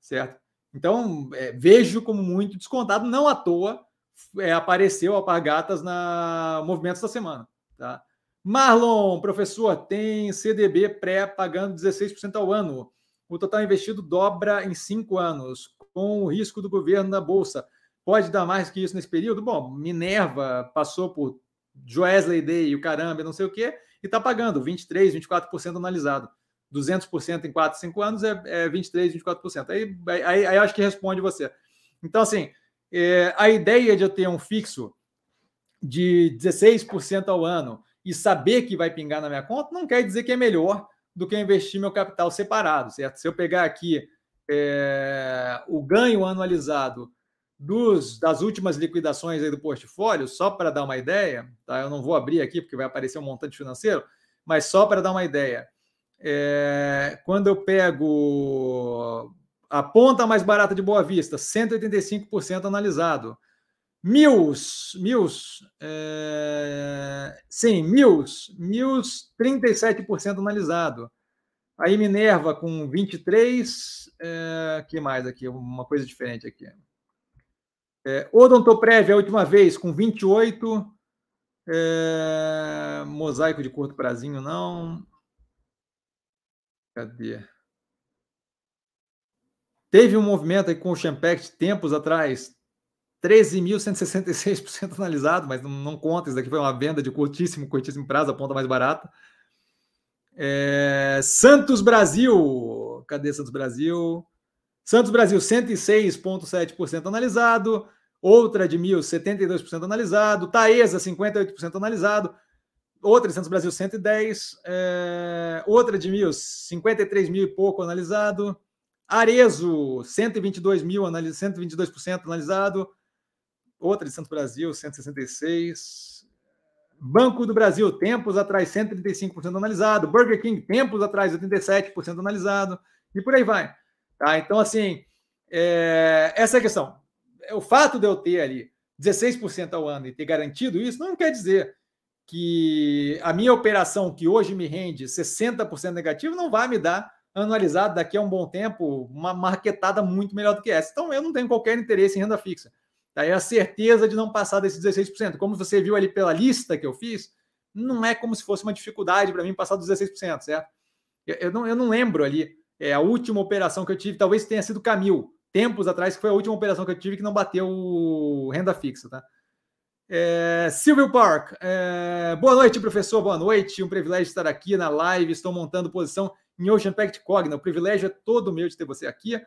[SPEAKER 1] certo? Então, é, vejo como muito descontado, não à toa é, apareceu Alpargatas na Movimentos da Semana, tá? Marlon, professor, tem CDB pré pagando 16% ao ano. O total investido dobra em cinco anos, com o risco do governo na Bolsa. Pode dar mais que isso nesse período? Bom, Minerva passou por Joesley Day e o caramba, não sei o quê, e está pagando 23%, 24% analisado. 200% em 4, 5 anos é, é 23%, 24%. Aí, aí, aí acho que responde você. Então, assim, é, a ideia de eu ter um fixo de 16% ao ano e saber que vai pingar na minha conta não quer dizer que é melhor do que investir meu capital separado, certo? Se eu pegar aqui é, o ganho anualizado dos, das últimas liquidações do portfólio, só para dar uma ideia, tá? Eu não vou abrir aqui porque vai aparecer um montante financeiro, mas só para dar uma ideia, é, quando eu pego a ponta mais barata de Boa Vista, 185% analisado. Mils, Mils, é, sim, Mils, Mils, 37% analisado. Aí Minerva com 23, é, que mais aqui? Uma coisa diferente aqui. É, Odontoprev, a última vez, com 28. É, mosaico de curto prazinho, não. Cadê? Teve um movimento aí com o Champact tempos atrás, 13.166% analisado, mas não, não, conta, isso daqui foi uma venda de curtíssimo, curtíssimo prazo, a ponta mais barata. É, Santos Brasil, cadê Santos Brasil? Santos Brasil, 106,7% analisado. Outra de mil, 72% analisado. Taesa, 58% analisado. Outra de Santos Brasil, 110. É, outra de mil, 53 mil e pouco analisado. Arezo, 122 mil, 122% analisado. Outra de Santos Brasil, 166. Banco do Brasil, tempos atrás, 135% analisado. Burger King, tempos atrás, 87% analisado. E por aí vai. Tá? Então, assim, é, essa é a questão. O fato de eu ter ali 16% ao ano e ter garantido isso, não quer dizer que a minha operação, que hoje me rende 60% negativo, não vai me dar anualizado daqui a um bom tempo uma marketada muito melhor do que essa. Então, eu não tenho qualquer interesse em renda fixa. Tá? É a certeza de não passar desses 16%. Como você viu ali pela lista que eu fiz, não é como se fosse uma dificuldade para mim passar dos 16%, certo? Eu, eu, não, eu não lembro ali é, a última operação que eu tive, talvez tenha sido Camil, tempos atrás, que foi a última operação que eu tive que não bateu renda fixa, tá? É, Silvio Park, é, boa noite, professor, boa noite. Um privilégio estar aqui na live. Estou montando posição em Ocean Pact Cogna. O privilégio é todo meu de ter você aqui.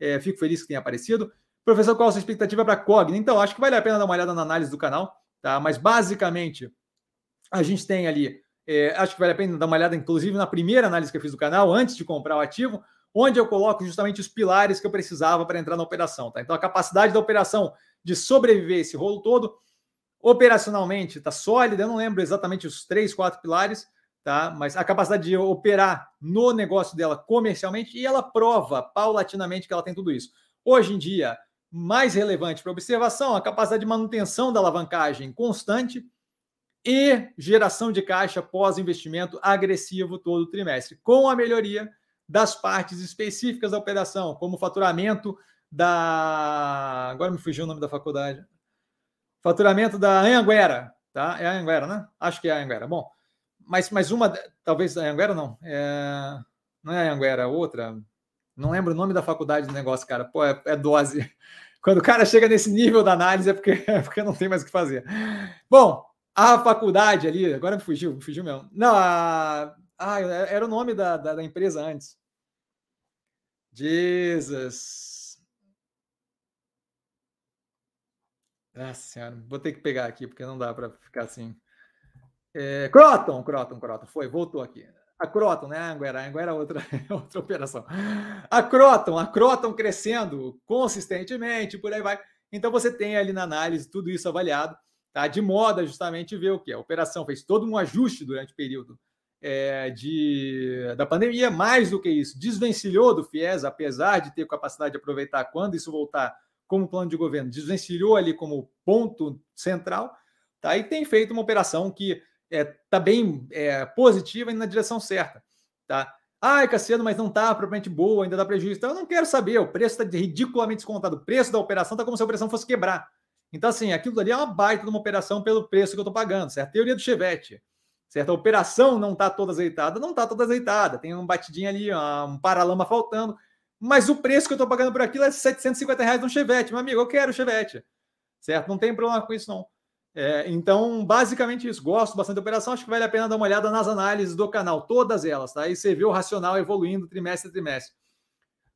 [SPEAKER 1] É, fico feliz que tenha aparecido. Professor, qual a sua expectativa para Cogna? Então, acho que vale a pena dar uma olhada na análise do canal, tá? Mas basicamente, a gente tem ali é, acho que vale a pena dar uma olhada, inclusive, na primeira análise que eu fiz do canal, antes de comprar o ativo, onde eu coloco justamente os pilares que eu precisava para entrar na operação. Tá? Então, a capacidade da operação de sobreviver esse rolo todo, operacionalmente, está sólida. Eu não lembro exatamente os três, quatro pilares, tá? mas a capacidade de operar no negócio dela comercialmente, e ela prova paulatinamente que ela tem tudo isso. Hoje em dia, mais relevante para observação, a capacidade de manutenção da alavancagem constante e geração de caixa pós-investimento agressivo todo trimestre, com a melhoria das partes específicas da operação, como faturamento da. Agora me fugiu o nome da faculdade. Faturamento da Anhanguera, tá? É a Anhanguera, né? Acho que é a Anhanguera. Bom, mas, mas uma, talvez a Anhanguera não. É... Não é Anguera, outra. Não lembro o nome da faculdade do negócio, cara. Pô, é, é dose. *laughs* Quando o cara chega nesse nível da análise é porque, *laughs* é porque não tem mais o que fazer. Bom, a faculdade ali, agora me fugiu, me fugiu mesmo. Não, a, ah, era o nome da, da, da empresa antes. Jesus. Ah, senhora, vou ter que pegar aqui, porque não dá para ficar assim. É, Croton, Croton, Croton, foi, voltou aqui. A Croton, né? Anguera, Anguera é outra, *laughs* outra operação. A Croton, a Croton crescendo consistentemente, por aí vai. Então você tem ali na análise tudo isso avaliado, tá? De modo a justamente ver o que? A operação fez todo um ajuste durante o período é, de, da pandemia, mais do que isso, desvencilhou do FIES, apesar de ter capacidade de aproveitar quando isso voltar como plano de governo, desvencilhou ali como ponto central, tá? E tem feito uma operação que está é, tá bem é, positiva e na direção certa, tá? Ai, Cassiano, mas não está propriamente boa, ainda dá prejuízo. Então, eu não quero saber, o preço está ridiculamente descontado. O preço da operação está como se a operação fosse quebrar. Então, assim, aquilo ali é uma baita de uma operação pelo preço que eu estou pagando, certo? Teoria do Chevette certo? A operação não está toda azeitada, não está toda azeitada, tem um batidinho ali, um paralama faltando, mas o preço que eu estou pagando por aquilo é 750 reais no Chevette. Meu amigo, eu quero Chevette, certo? Não tem problema com isso, não. É, então, basicamente isso. Gosto bastante da operação, acho que vale a pena dar uma olhada nas análises do canal, todas elas, tá? E você vê o racional evoluindo trimestre a trimestre.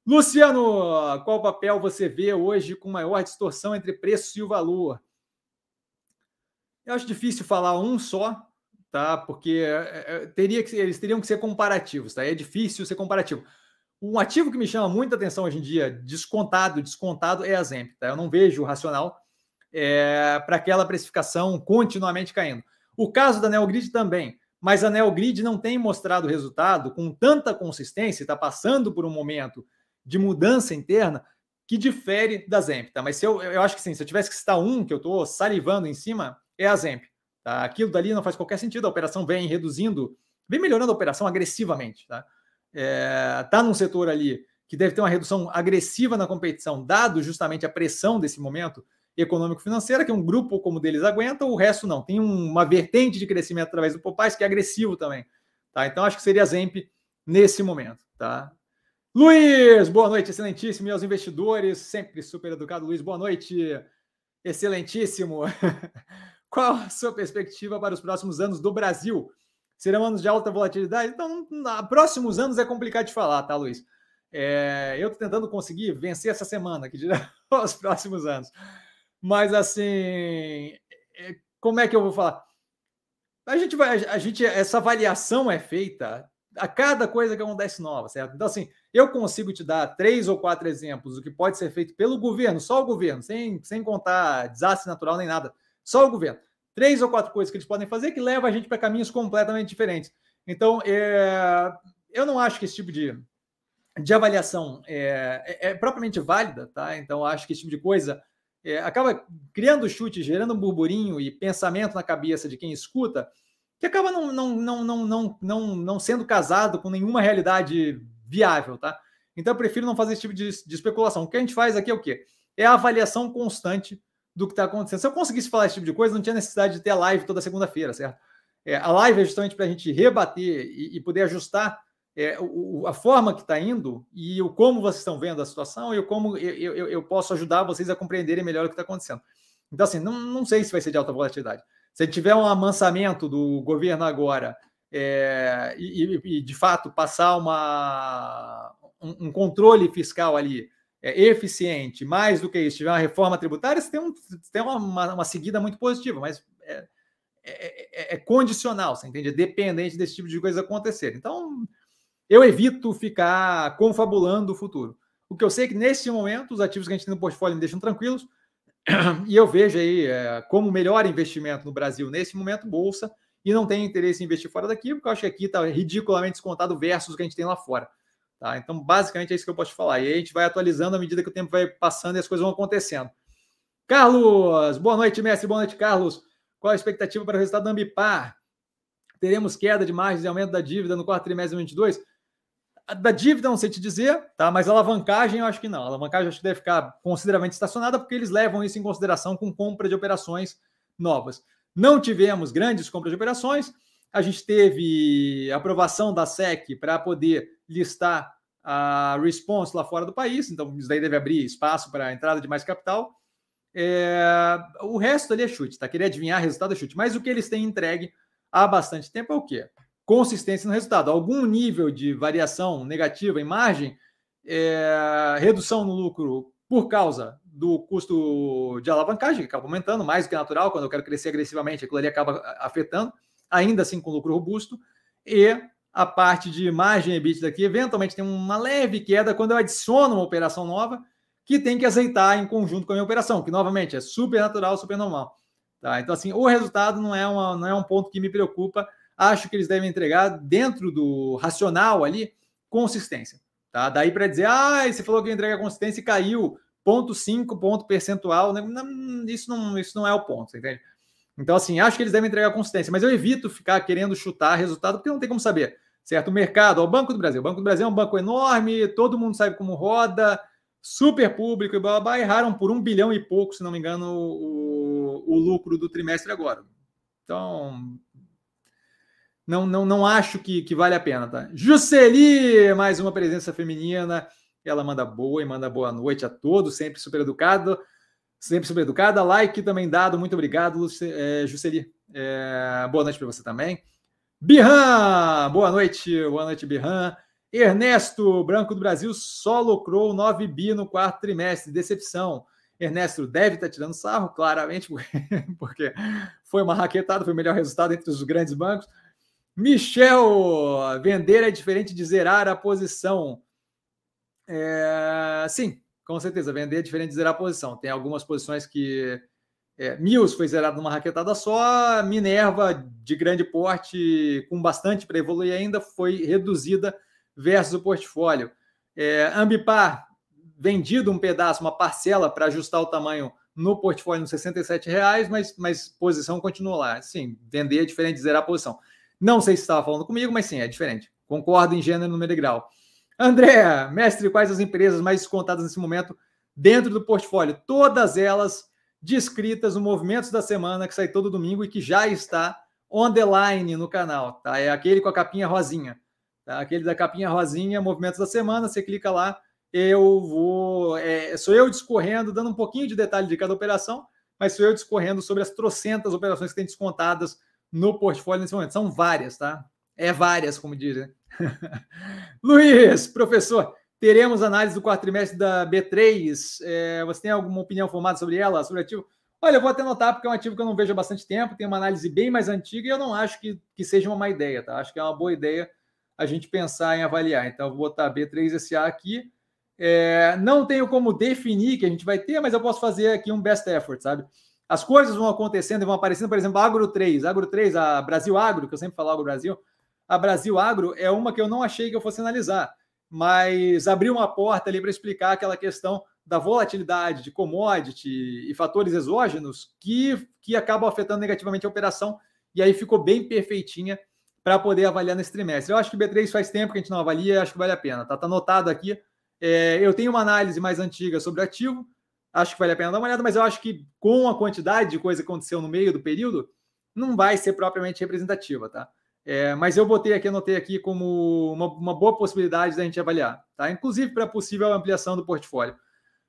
[SPEAKER 1] Luciano, qual papel você vê hoje com maior distorção entre preço e o valor? Eu acho difícil falar um só, tá? Porque é, teria que, eles teriam que ser comparativos, tá? É difícil ser comparativo. Um ativo que me chama muita atenção hoje em dia, descontado, descontado, é a Zemp, tá? Eu não vejo o racional é, para aquela precificação continuamente caindo. O caso da Neogrid também, mas a Neogrid não tem mostrado resultado com tanta consistência, está passando por um momento de mudança interna que difere da Zemp, tá? Mas se eu, eu acho que sim, se eu tivesse que citar um que eu estou salivando em cima, é a Zemp. Tá? Aquilo dali não faz qualquer sentido, a operação vem reduzindo, vem melhorando a operação agressivamente. Tá? É, tá num setor ali que deve ter uma redução agressiva na competição, dado justamente a pressão desse momento econômico-financeira, que um grupo como deles aguenta, o resto não. Tem um, uma vertente de crescimento através do Popais que é agressivo também. Tá? Então, acho que seria Zemp nesse momento. Tá? Luiz, boa noite, excelentíssimo. E aos investidores, sempre super educado. Luiz, boa noite, excelentíssimo. *laughs* Qual a sua perspectiva para os próximos anos do Brasil? Serão anos de alta volatilidade? Então, próximos anos é complicado de falar, tá, Luiz? É, eu estou tentando conseguir vencer essa semana, que dirá *laughs* os próximos anos. Mas, assim, é, como é que eu vou falar? A gente vai, a gente, essa avaliação é feita a cada coisa que acontece nova, certo? Então, assim, eu consigo te dar três ou quatro exemplos do que pode ser feito pelo governo, só o governo, sem, sem contar desastre natural nem nada. Só o governo. Três ou quatro coisas que eles podem fazer que levam a gente para caminhos completamente diferentes. Então, é, eu não acho que esse tipo de, de avaliação é, é, é propriamente válida, tá? Então, acho que esse tipo de coisa é, acaba criando chute, gerando um burburinho e pensamento na cabeça de quem escuta, que acaba não, não, não, não, não, não, não sendo casado com nenhuma realidade viável, tá? Então, eu prefiro não fazer esse tipo de, de especulação. O que a gente faz aqui é o quê? É a avaliação constante do que está acontecendo. Se eu conseguisse falar esse tipo de coisa, não tinha necessidade de ter a live toda segunda-feira, certo? É, a live é justamente para a gente rebater e, e poder ajustar é, o, a forma que está indo e o como vocês estão vendo a situação e o como eu, eu, eu posso ajudar vocês a compreenderem melhor o que está acontecendo. Então, assim, não, não sei se vai ser de alta volatilidade. Se tiver um amansamento do governo agora é, e, e, de fato, passar uma, um, um controle fiscal ali é, eficiente, mais do que isso, tiver uma reforma tributária, você tem, um, tem uma, uma, seguida muito positiva, mas é, é, é, é, condicional, você entende? É dependente desse tipo de coisa acontecer. Então, eu evito ficar confabulando o futuro. O que eu sei é que, nesse momento, os ativos que a gente tem no portfólio me deixam tranquilos, *clears throat* e eu vejo aí é, como melhor investimento no Brasil, nesse momento, Bolsa, e não tenho interesse em investir fora daqui, porque eu acho que aqui está ridiculamente descontado versus o que a gente tem lá fora. Tá? Então, basicamente, é isso que eu posso te falar. E aí a gente vai atualizando à medida que o tempo vai passando e as coisas vão acontecendo. Carlos, boa noite, mestre. Boa noite, Carlos. Qual a expectativa para o resultado da Ambipar? Teremos queda de margens e aumento da dívida no quarto trimestre de 2022? Da dívida, não sei te dizer, tá? mas a alavancagem eu acho que não. A alavancagem acho que deve ficar consideravelmente estacionada, porque eles levam isso em consideração com compra de operações novas. Não tivemos grandes compras de operações, a gente teve aprovação da SEC para poder listar a response lá fora do país, então isso daí deve abrir espaço para a entrada de mais capital. É, o resto ali é chute, tá? Queria adivinhar resultado é chute, mas o que eles têm entregue há bastante tempo é o quê? Consistência no resultado. Algum nível de variação negativa em margem, é, redução no lucro por causa do custo de alavancagem, que acaba aumentando mais do que natural, quando eu quero crescer agressivamente, aquilo ali acaba afetando, ainda assim com lucro robusto, e a parte de margem EBITDA aqui, eventualmente tem uma leve queda quando eu adiciono uma operação nova, que tem que aceitar em conjunto com a minha operação, que novamente é super natural, super normal. Tá? Então, assim, o resultado não é, uma, não é um ponto que me preocupa. Acho que eles devem entregar dentro do racional ali consistência. Tá? Daí para dizer, ah, você falou que entrega consistência e caiu 0,5 ponto percentual. Né? Não, isso, não, isso não é o ponto, entende? Então, assim, acho que eles devem entregar consistência, mas eu evito ficar querendo chutar resultado, porque não tem como saber certo? O mercado, o Banco do Brasil. O Banco do Brasil é um banco enorme, todo mundo sabe como roda, super público e blá, blá, blá erraram por um bilhão e pouco, se não me engano, o, o lucro do trimestre agora. Então, não, não, não acho que, que vale a pena, tá? Jusceli, mais uma presença feminina. Ela manda boa e manda boa noite a todos, sempre super educado, sempre super educada. Like também dado, muito obrigado, é, Jusceli. É, boa noite para você também. Birran, boa noite, boa noite, Birran. Ernesto, Branco do Brasil, só lucrou 9 bi no quarto trimestre, decepção. Ernesto deve estar tirando sarro, claramente, *laughs* porque foi uma raquetada, foi o melhor resultado entre os grandes bancos. Michel, vender é diferente de zerar a posição. É, sim, com certeza, vender é diferente de zerar a posição. Tem algumas posições que é, Mills foi zerado numa raquetada só, Minerva, de grande porte, com bastante para evoluir ainda, foi reduzida versus o portfólio. É, Ambipar, vendido um pedaço, uma parcela para ajustar o tamanho no portfólio nos 67 reais, mas, mas posição continua lá. Sim, vender é diferente de zerar a posição. Não sei se estava falando comigo, mas sim, é diferente. Concordo em gênero, número e grau. André, mestre, quais as empresas mais descontadas nesse momento dentro do portfólio? Todas elas descritas no Movimentos da Semana, que sai todo domingo e que já está on the line no canal, tá? É aquele com a capinha rosinha, tá? Aquele da capinha rosinha, Movimentos da Semana, você clica lá, eu vou... É, sou eu discorrendo, dando um pouquinho de detalhe de cada operação, mas sou eu discorrendo sobre as trocentas operações que têm descontadas no portfólio nesse momento. São várias, tá? É várias, como dizem. *laughs* Luiz, professor, Teremos análise do quarto trimestre da B3. É, você tem alguma opinião formada sobre ela, sobre o ativo? Olha, eu vou até notar, porque é um ativo que eu não vejo há bastante tempo, tem uma análise bem mais antiga e eu não acho que, que seja uma má ideia, tá? Acho que é uma boa ideia a gente pensar em avaliar. Então, eu vou botar B3SA aqui. É, não tenho como definir que a gente vai ter, mas eu posso fazer aqui um best effort, sabe? As coisas vão acontecendo e vão aparecendo, por exemplo, a Agro 3. Agro 3, a Brasil Agro, que eu sempre falo Agro Brasil. A Brasil Agro é uma que eu não achei que eu fosse analisar mas abriu uma porta ali para explicar aquela questão da volatilidade de commodity e fatores exógenos que, que acabam afetando negativamente a operação, e aí ficou bem perfeitinha para poder avaliar nesse trimestre. Eu acho que o B3 faz tempo que a gente não avalia, acho que vale a pena. Tá, tá anotado aqui. É, eu tenho uma análise mais antiga sobre ativo, acho que vale a pena dar uma olhada, mas eu acho que com a quantidade de coisa que aconteceu no meio do período, não vai ser propriamente representativa, tá? É, mas eu botei aqui, anotei aqui como uma, uma boa possibilidade da gente avaliar, tá? Inclusive para possível ampliação do portfólio.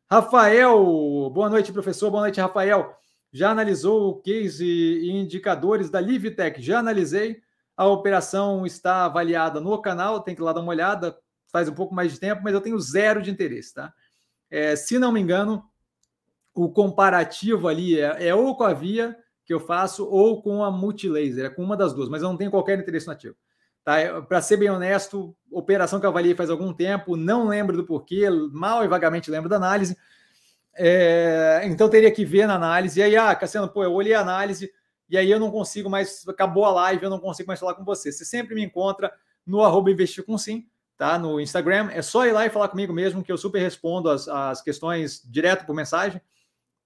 [SPEAKER 1] Rafael, boa noite, professor. Boa noite, Rafael. Já analisou o case e indicadores da Livtech? Já analisei. A operação está avaliada no canal, tem que ir lá dar uma olhada. Faz um pouco mais de tempo, mas eu tenho zero de interesse, tá? É, se não me engano, o comparativo ali é, é ou com a Via que eu faço ou com a multilaser, é com uma das duas, mas eu não tenho qualquer interesse no ativo. Tá? Para ser bem honesto, operação que eu avaliei faz algum tempo, não lembro do porquê, mal e vagamente lembro da análise. É, então teria que ver na análise. E aí, ah, Cassiano, pô, eu olhei a análise e aí eu não consigo mais, acabou a live, eu não consigo mais falar com você. Você sempre me encontra no arroba investir com sim, tá? No Instagram. É só ir lá e falar comigo mesmo, que eu super respondo as, as questões direto por mensagem,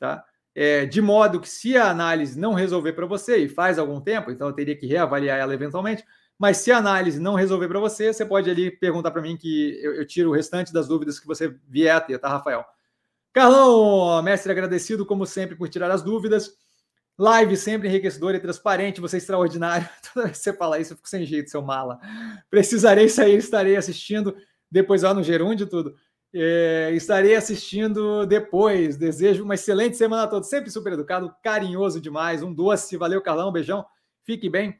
[SPEAKER 1] tá? é, de modo que se a análise não resolver para você, e faz algum tempo, então eu teria que reavaliar ela eventualmente, mas se a análise não resolver para você, você pode ali perguntar para mim que eu, eu, tiro o restante das dúvidas que você vier a ter, tá, Rafael? Carlão, mestre, agradecido como sempre por tirar as dúvidas. Live sempre enriquecedora e transparente, você é extraordinário. *laughs* Toda vez que você fala isso, eu fico sem jeito, seu mala. Precisarei sair, estarei assistindo. Depois lá no Gerúndio, tudo. É, estarei assistindo depois. Desejo uma excelente semana a todos. Sempre super educado, carinhoso demais. Um doce. Valeu, Carlão. Um beijão. Fique bem.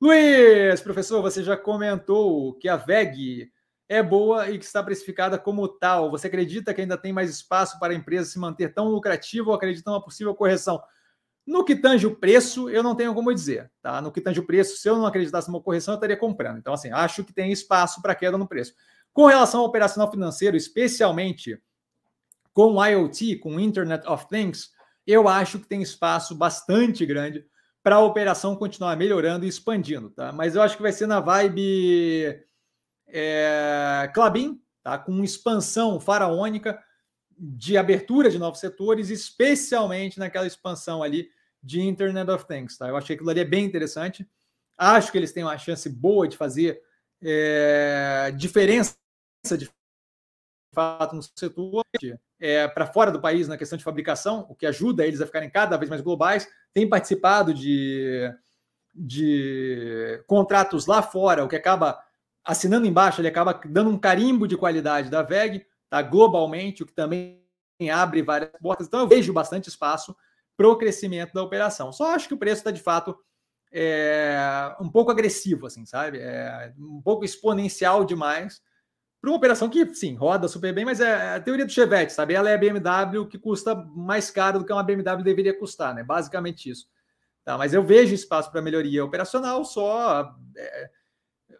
[SPEAKER 1] Luiz, professor, você já comentou que a VEG é boa e que está precificada como tal. Você acredita que ainda tem mais espaço para a empresa se manter tão lucrativa ou acredita numa possível correção? No que tange o preço, eu não tenho como dizer. Tá? No que tange o preço, se eu não acreditasse numa correção, eu estaria comprando. Então, assim, acho que tem espaço para queda no preço. Com relação ao operacional financeiro, especialmente com IoT, com Internet of Things, eu acho que tem espaço bastante grande para a operação continuar melhorando e expandindo. Tá? Mas eu acho que vai ser na vibe é, Clabin, tá? com expansão faraônica de abertura de novos setores, especialmente naquela expansão ali de Internet of Things. Tá? Eu achei que aquilo ali é bem interessante. Acho que eles têm uma chance boa de fazer é, diferença de fato no setor é, para fora do país na questão de fabricação, o que ajuda eles a ficarem cada vez mais globais. Tem participado de, de contratos lá fora, o que acaba assinando embaixo, ele acaba dando um carimbo de qualidade da VEG tá? globalmente, o que também abre várias portas. Então, eu vejo bastante espaço para o crescimento da operação. Só acho que o preço está, de fato, é, um pouco agressivo, assim, sabe? É, um pouco exponencial demais para uma operação que, sim, roda super bem, mas é a teoria do Chevette, sabe? Ela é a BMW que custa mais caro do que uma BMW deveria custar, né? Basicamente isso. Tá, mas eu vejo espaço para melhoria operacional, só é,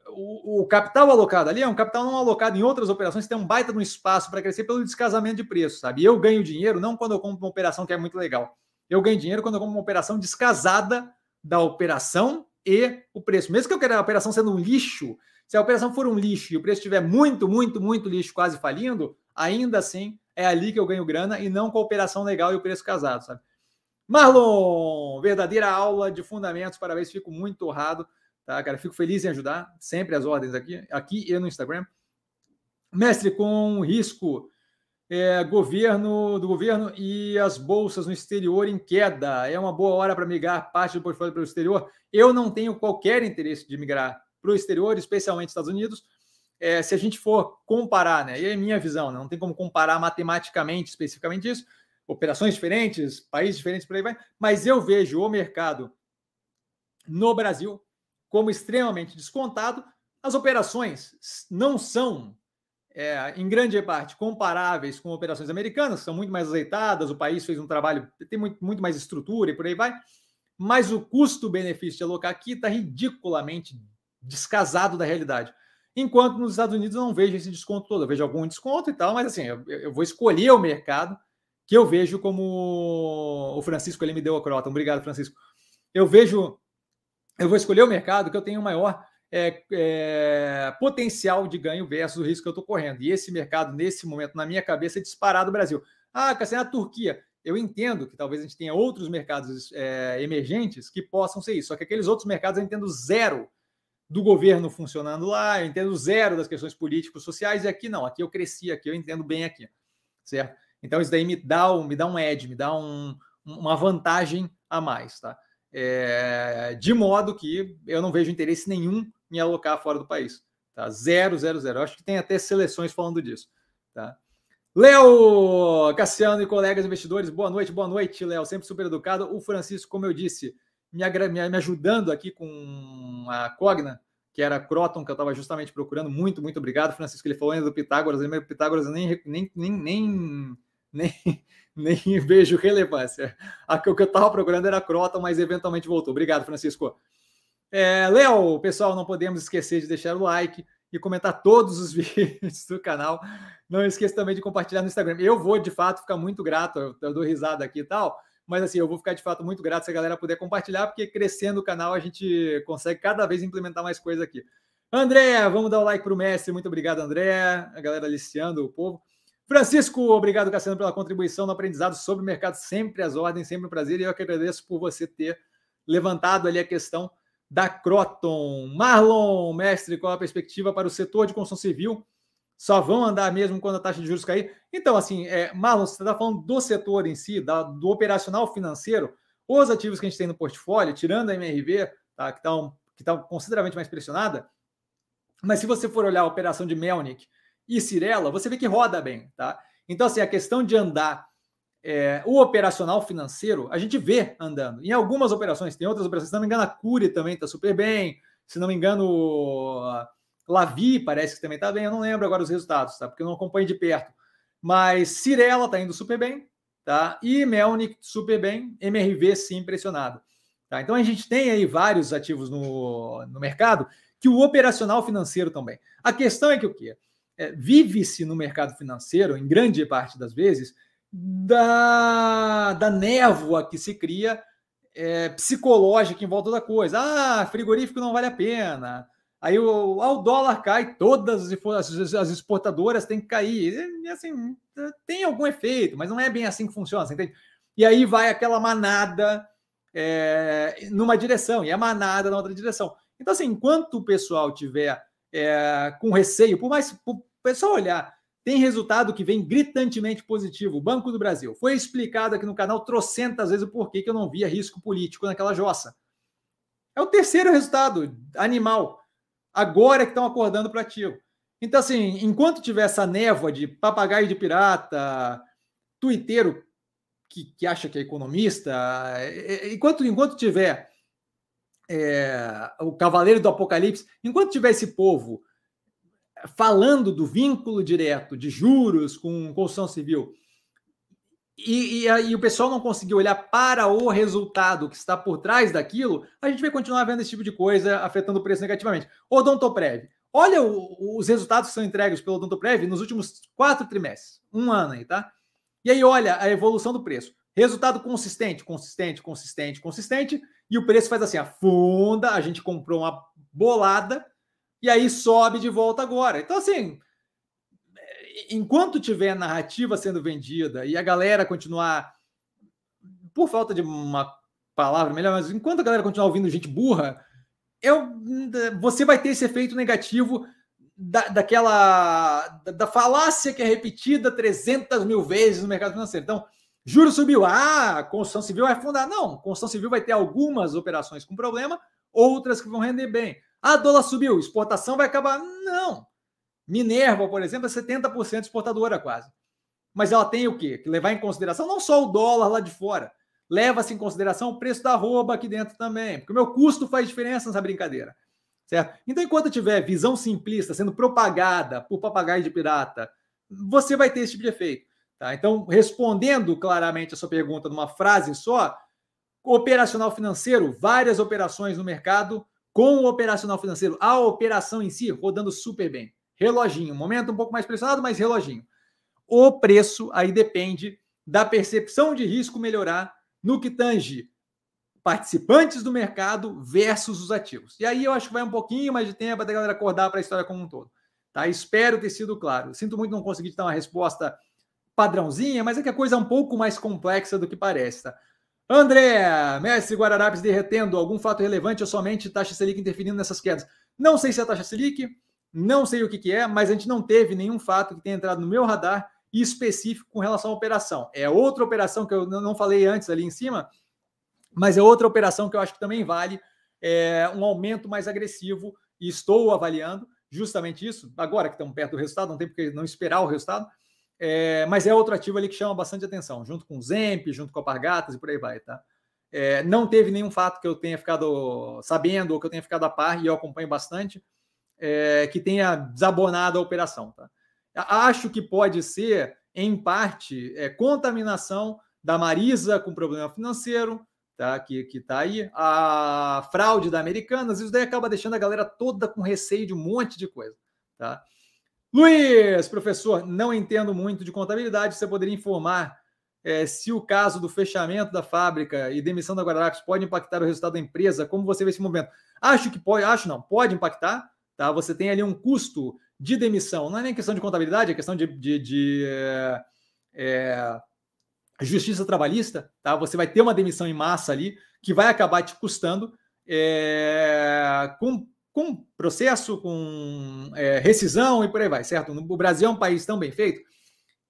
[SPEAKER 1] o, o, capital alocado ali é um capital não alocado em outras operações, tem um baita no espaço para crescer pelo descasamento de preço, sabe? Eu ganho dinheiro não quando eu compro uma operação que é muito legal. Eu ganho dinheiro quando eu compro uma operação descasada da operação e o preço. Mesmo que eu queira a operação sendo um lixo, se a operação for um lixo e o preço estiver muito, muito, muito lixo, quase falindo, ainda assim é ali que eu ganho grana e não com a operação legal e o preço casado, sabe? Marlon, verdadeira aula de fundamentos, parabéns, fico muito honrado Tá, cara? Fico feliz em ajudar, sempre as ordens aqui, aqui e no Instagram. Mestre, com risco é, governo do governo e as bolsas no exterior em queda. É uma boa hora para migrar parte do portfólio para o exterior. Eu não tenho qualquer interesse de migrar para o exterior, especialmente Estados Unidos. É, se a gente for comparar, né? E é minha visão, né, não tem como comparar matematicamente, especificamente isso, operações diferentes, países diferentes, por aí vai, mas eu vejo o mercado no Brasil como extremamente descontado. As operações não são, é, em grande parte, comparáveis com operações americanas, são muito mais azeitadas, o país fez um trabalho, tem muito, muito mais estrutura e por aí vai, mas o custo-benefício de alocar aqui está ridiculamente descasado da realidade. Enquanto nos Estados Unidos eu não vejo esse desconto todo, eu vejo algum desconto e tal, mas assim, eu, eu vou escolher o mercado que eu vejo como o Francisco ele me deu a crota. Obrigado, Francisco. Eu vejo eu vou escolher o mercado que eu tenho maior é, é, potencial de ganho versus o risco que eu estou correndo. E esse mercado, nesse momento, na minha cabeça, é disparado o Brasil. Ah, Cassiano, a Turquia. Eu entendo que talvez a gente tenha outros mercados é, emergentes que possam ser isso. Só que aqueles outros mercados eu entendo zero do governo funcionando lá, eu entendo zero das questões políticos, sociais, e aqui não. Aqui eu cresci, aqui eu entendo bem aqui. Certo? Então isso daí me dá um, me dá um edge, me dá um, uma vantagem a mais, tá? é, de modo que eu não vejo interesse nenhum em alocar fora do país. Tá? Zero, zero, zero. Eu acho que tem até seleções falando disso. Tá? Léo, Cassiano e colegas investidores, boa noite, boa noite, Léo, sempre super educado. O Francisco, como eu disse, me, me, ajudando aqui com a Cogna, que era Croton, que eu estava justamente procurando. Muito, muito obrigado, Francisco. Ele falou ainda do Pitágoras, mas Pitágoras nem, nem, nem, nem, *laughs* nem nem *laughs* vejo relevância. A que eu estava procurando era Crota, mas eventualmente voltou. Obrigado, Francisco. É, Léo, pessoal, não podemos esquecer de deixar o like e comentar todos os *laughs* vídeos do canal. Não esqueça também de compartilhar no Instagram. Eu vou, de fato, ficar muito grato. Eu, eu dou risada aqui e tal. Mas assim, eu vou ficar de fato muito grato se a galera puder compartilhar, porque crescendo o canal a gente consegue cada vez implementar mais coisa aqui. André, vamos dar o like para o mestre. Muito obrigado, André. A galera aliciando o povo. Francisco, obrigado, Cassiano, pela contribuição no aprendizado sobre o mercado. Sempre as ordens, sempre um prazer. E eu que agradeço por você ter levantado ali a questão da Croton. Marlon, mestre, qual a perspectiva para o setor de construção civil? Só vão andar mesmo quando a taxa de juros cair? Então, assim, é, Marlon, você está falando do setor em si, da, do operacional financeiro. os ativos que a gente tem no portfólio, tirando a MRV, tá, que está um, tá consideravelmente mais pressionada, mas se você for olhar a operação de Melnick e Cirela, você vê que roda bem. Tá? Então, assim, a questão de andar é, o operacional financeiro, a gente vê andando. Em algumas operações, tem outras operações, se não me engano, a Cure também está super bem. Se não me engano, Lavi parece que também está bem. Eu não lembro agora os resultados, tá? Porque eu não acompanho de perto. Mas Cirela está indo super bem, tá? E Melnick super bem, MRV sim impressionado. Tá? Então a gente tem aí vários ativos no, no mercado que o operacional financeiro também. A questão é que o quê? É, Vive-se no mercado financeiro, em grande parte das vezes, da, da névoa que se cria é, psicológica em volta da coisa. Ah, frigorífico não vale a pena. Aí o, o dólar cai, todas as, as exportadoras têm que cair. E, assim, tem algum efeito, mas não é bem assim que funciona, você entende? E aí vai aquela manada é, numa direção e a manada na outra direção. Então, assim, enquanto o pessoal tiver é, com receio, por mais o pessoal olhar tem resultado que vem gritantemente positivo. O Banco do Brasil. Foi explicado aqui no canal trocentas vezes o porquê que eu não via risco político naquela jossa. É o terceiro resultado animal. Agora que estão acordando para ativo. Então, assim, enquanto tiver essa névoa de papagaio de pirata, tuiteiro que, que acha que é economista, enquanto, enquanto tiver é, o cavaleiro do apocalipse, enquanto tiver esse povo falando do vínculo direto de juros com construção civil, e, e, e, o pessoal não conseguir olhar para o resultado que está por trás daquilo, a gente vai continuar vendo esse tipo de coisa afetando o preço negativamente. Odontoprev. Olha o, os resultados que são entregues pelo Odontoprev nos últimos quatro trimestres, um ano aí, tá? E aí olha a evolução do preço. Resultado consistente, consistente, consistente, consistente, e o preço faz assim, afunda, a gente comprou uma bolada, e aí sobe de volta agora. Então, assim, enquanto tiver narrativa sendo vendida e a galera continuar, por falta de uma palavra melhor, mas enquanto a galera continuar ouvindo gente burra, eu, você vai ter esse efeito negativo da, daquela da, da falácia que é repetida 300 mil vezes no mercado financeiro. Então, juro subiu, ah, construção civil vai afundar. Não, construção civil vai ter algumas operações com problema, outras que vão render bem. Ah, dólar subiu, exportação vai acabar. Não. Minerva, por exemplo, é 70% exportadora quase. Mas ela tem o quê? Que levar em consideração não só o dólar lá de fora, leva-se em consideração o preço da roupa aqui dentro também, porque o meu custo faz diferença nessa brincadeira. Certo? Então, enquanto tiver visão simplista sendo propagada por papagaio de pirata, você vai ter esse tipo de efeito. Tá? Então, respondendo claramente a sua pergunta numa frase só, operacional financeiro, várias operações no mercado, com o operacional financeiro, a operação em si rodando super bem. Reloginho, momento um pouco mais pressionado, mas reloginho. O preço aí depende da percepção de risco melhorar no que tange participantes do mercado versus os ativos. E aí eu acho que vai um pouquinho mais de tempo até a galera acordar para a história como um todo. Tá? Espero ter sido claro. Sinto muito não conseguir te dar uma resposta padrãozinha, mas é que a coisa é um pouco mais complexa do que parece. Tá? André, Messi Guararapes derretendo, algum fato relevante ou somente taxa Selic interferindo nessas quedas? Não sei se é a taxa Selic, não sei o que, que é, mas a gente não teve nenhum fato que tenha entrado no meu radar específico com relação à operação. É outra operação que eu não falei antes ali em cima, mas é outra operação que eu acho que também vale é, um aumento mais agressivo e estou avaliando justamente isso. Agora que estamos perto do resultado, não tem porque não esperar o resultado, é, mas é outro ativo ali que chama bastante atenção, junto com o Zemp, junto com a Pargatas e por aí vai, tá? É, não teve nenhum fato que eu tenha ficado sabendo ou que eu tenha ficado a par, e eu acompanho bastante, é, que tenha desabonado a operação, tá? Acho que pode ser, em parte, é, contaminação da Marisa com problema financeiro, tá? que está aí, a fraude da Americanas, isso daí acaba deixando a galera toda com receio de um monte de coisa. Tá? Luiz, professor, não entendo muito de contabilidade. Você poderia informar é, se o caso do fechamento da fábrica e demissão da Guararapes pode impactar o resultado da empresa? Como você vê esse momento? Acho que pode, acho não, pode impactar. Tá? Você tem ali um custo de demissão. Não é nem questão de contabilidade, é questão de, de, de é, é, justiça trabalhista. Tá? Você vai ter uma demissão em massa ali que vai acabar te custando é, com com processo, com rescisão e por aí vai, certo? O Brasil é um país tão bem feito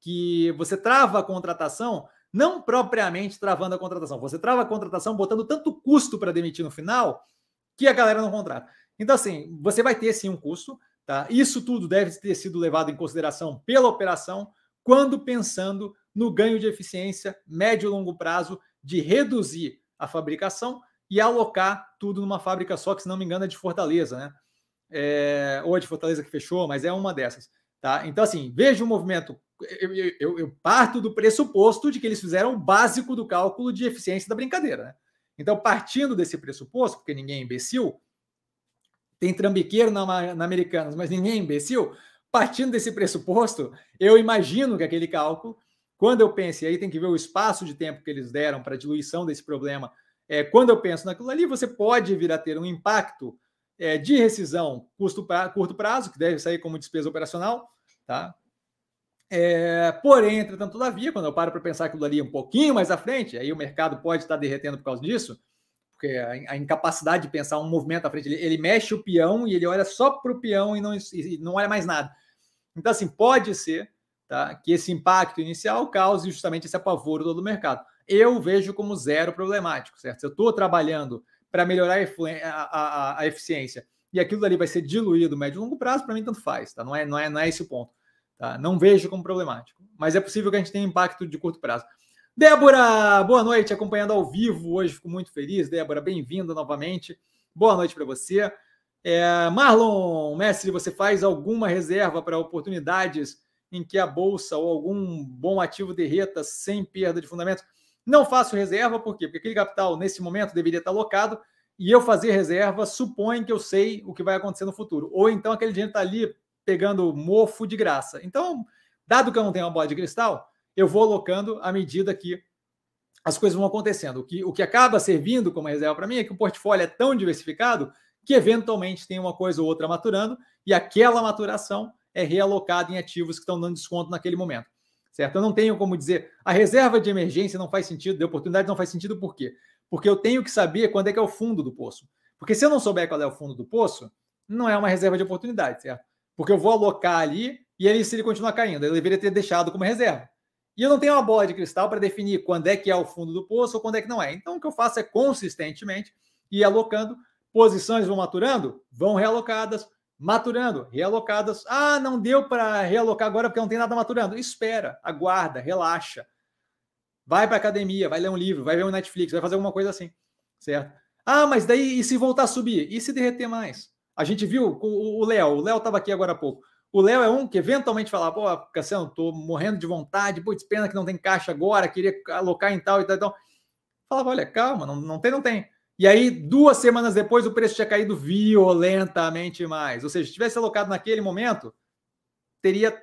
[SPEAKER 1] que você trava a contratação não propriamente travando a contratação. Você trava a contratação botando tanto custo para demitir no final que a galera não contrata. Então, assim, você vai ter sim um custo, tá? Isso tudo deve ter sido levado em consideração pela operação quando pensando no ganho de eficiência médio e longo prazo de reduzir a fabricação e alocar tudo numa fábrica só, que se não me engano é de Fortaleza, né? É, ou é de Fortaleza que fechou, mas é uma dessas. Tá? Então, assim, veja o movimento. Eu, eu, eu, parto do pressuposto de que eles fizeram o básico do cálculo de eficiência da brincadeira. Né? Então, partindo desse pressuposto, porque ninguém é imbecil, tem trambiqueiro na, na Americanas, mas ninguém é imbecil. Partindo desse pressuposto, eu imagino que aquele cálculo, quando eu penso, e aí tem que ver o espaço de tempo que eles deram para a diluição desse problema, é, quando eu penso naquilo ali, você pode vir a ter um impacto é, de rescisão custo pra, curto prazo, que deve sair como despesa operacional, tá? É, porém, entretanto, todavia, quando eu paro para pensar aquilo ali um pouquinho mais à frente, aí o mercado pode estar derretendo por causa disso, porque a, incapacidade de pensar um movimento à frente, ele, ele mexe o peão e ele olha só para o peão e não, e não olha mais nada. Então, assim, pode ser tá, que esse impacto inicial cause justamente esse apavoro todo o mercado. Eu vejo como zero problemático, certo? Se eu estou trabalhando para melhorar a, a, a, eficiência e aquilo ali vai ser diluído médio e longo prazo, para mim tanto faz, tá? Não é, não é, não é esse o ponto. Tá? Não vejo como problemático, mas é possível que a gente tenha impacto de curto prazo. Débora, boa noite, acompanhando ao vivo hoje, fico muito feliz. Débora, bem-vinda novamente. Boa noite para você. É, Marlon, mestre, você faz alguma reserva para oportunidades em que a bolsa ou algum bom ativo derreta sem perda de fundamentos? Não faço reserva, por quê? Porque aquele capital, nesse momento, deveria estar alocado e eu fazer reserva supõe que eu sei o que vai acontecer no futuro. Ou então aquele dinheiro está ali pegando mofo de graça. Então, dado que eu não tenho uma bola de cristal, eu vou alocando à medida que as coisas vão acontecendo. O que, o que acaba servindo como reserva para mim é que o portfólio é tão diversificado que eventualmente tem uma coisa ou outra maturando e aquela maturação é realocada em ativos que estão dando desconto naquele momento certo? Eu não tenho como dizer a reserva de emergência não faz sentido, de oportunidade não faz sentido, por quê? Porque eu tenho que saber quando é que é o fundo do poço. Porque se eu não souber qual é o fundo do poço, não é uma reserva de oportunidade, certo? Porque eu vou alocar ali e ele, se ele continuar caindo, eu deveria ter deixado como reserva. E eu não tenho uma bola de cristal para definir quando é que é o fundo do poço ou quando é que não é. Então, o que eu faço é consistentemente ir alocando, posições vão maturando, vão realocadas, maturando, realocadas. Ah, não deu para realocar agora porque não tem nada maturando. Espera, aguarda, relaxa. Vai para academia, vai ler um livro, vai ver um Netflix, vai fazer alguma coisa assim, certo? Ah, mas daí e se voltar a subir? E se derreter mais? A gente viu o Léo, o Léo estava aqui agora há pouco. O Léo é um que eventualmente fala, pô, Cassiano, tô morrendo de vontade, putz, pena que não tem caixa agora, queria alocar em tal e tal. Então, falava, olha, calma, não, não tem, não tem. E aí, duas semanas depois, o preço tinha caído violentamente mais. Ou seja, se tivesse alocado naquele momento, teria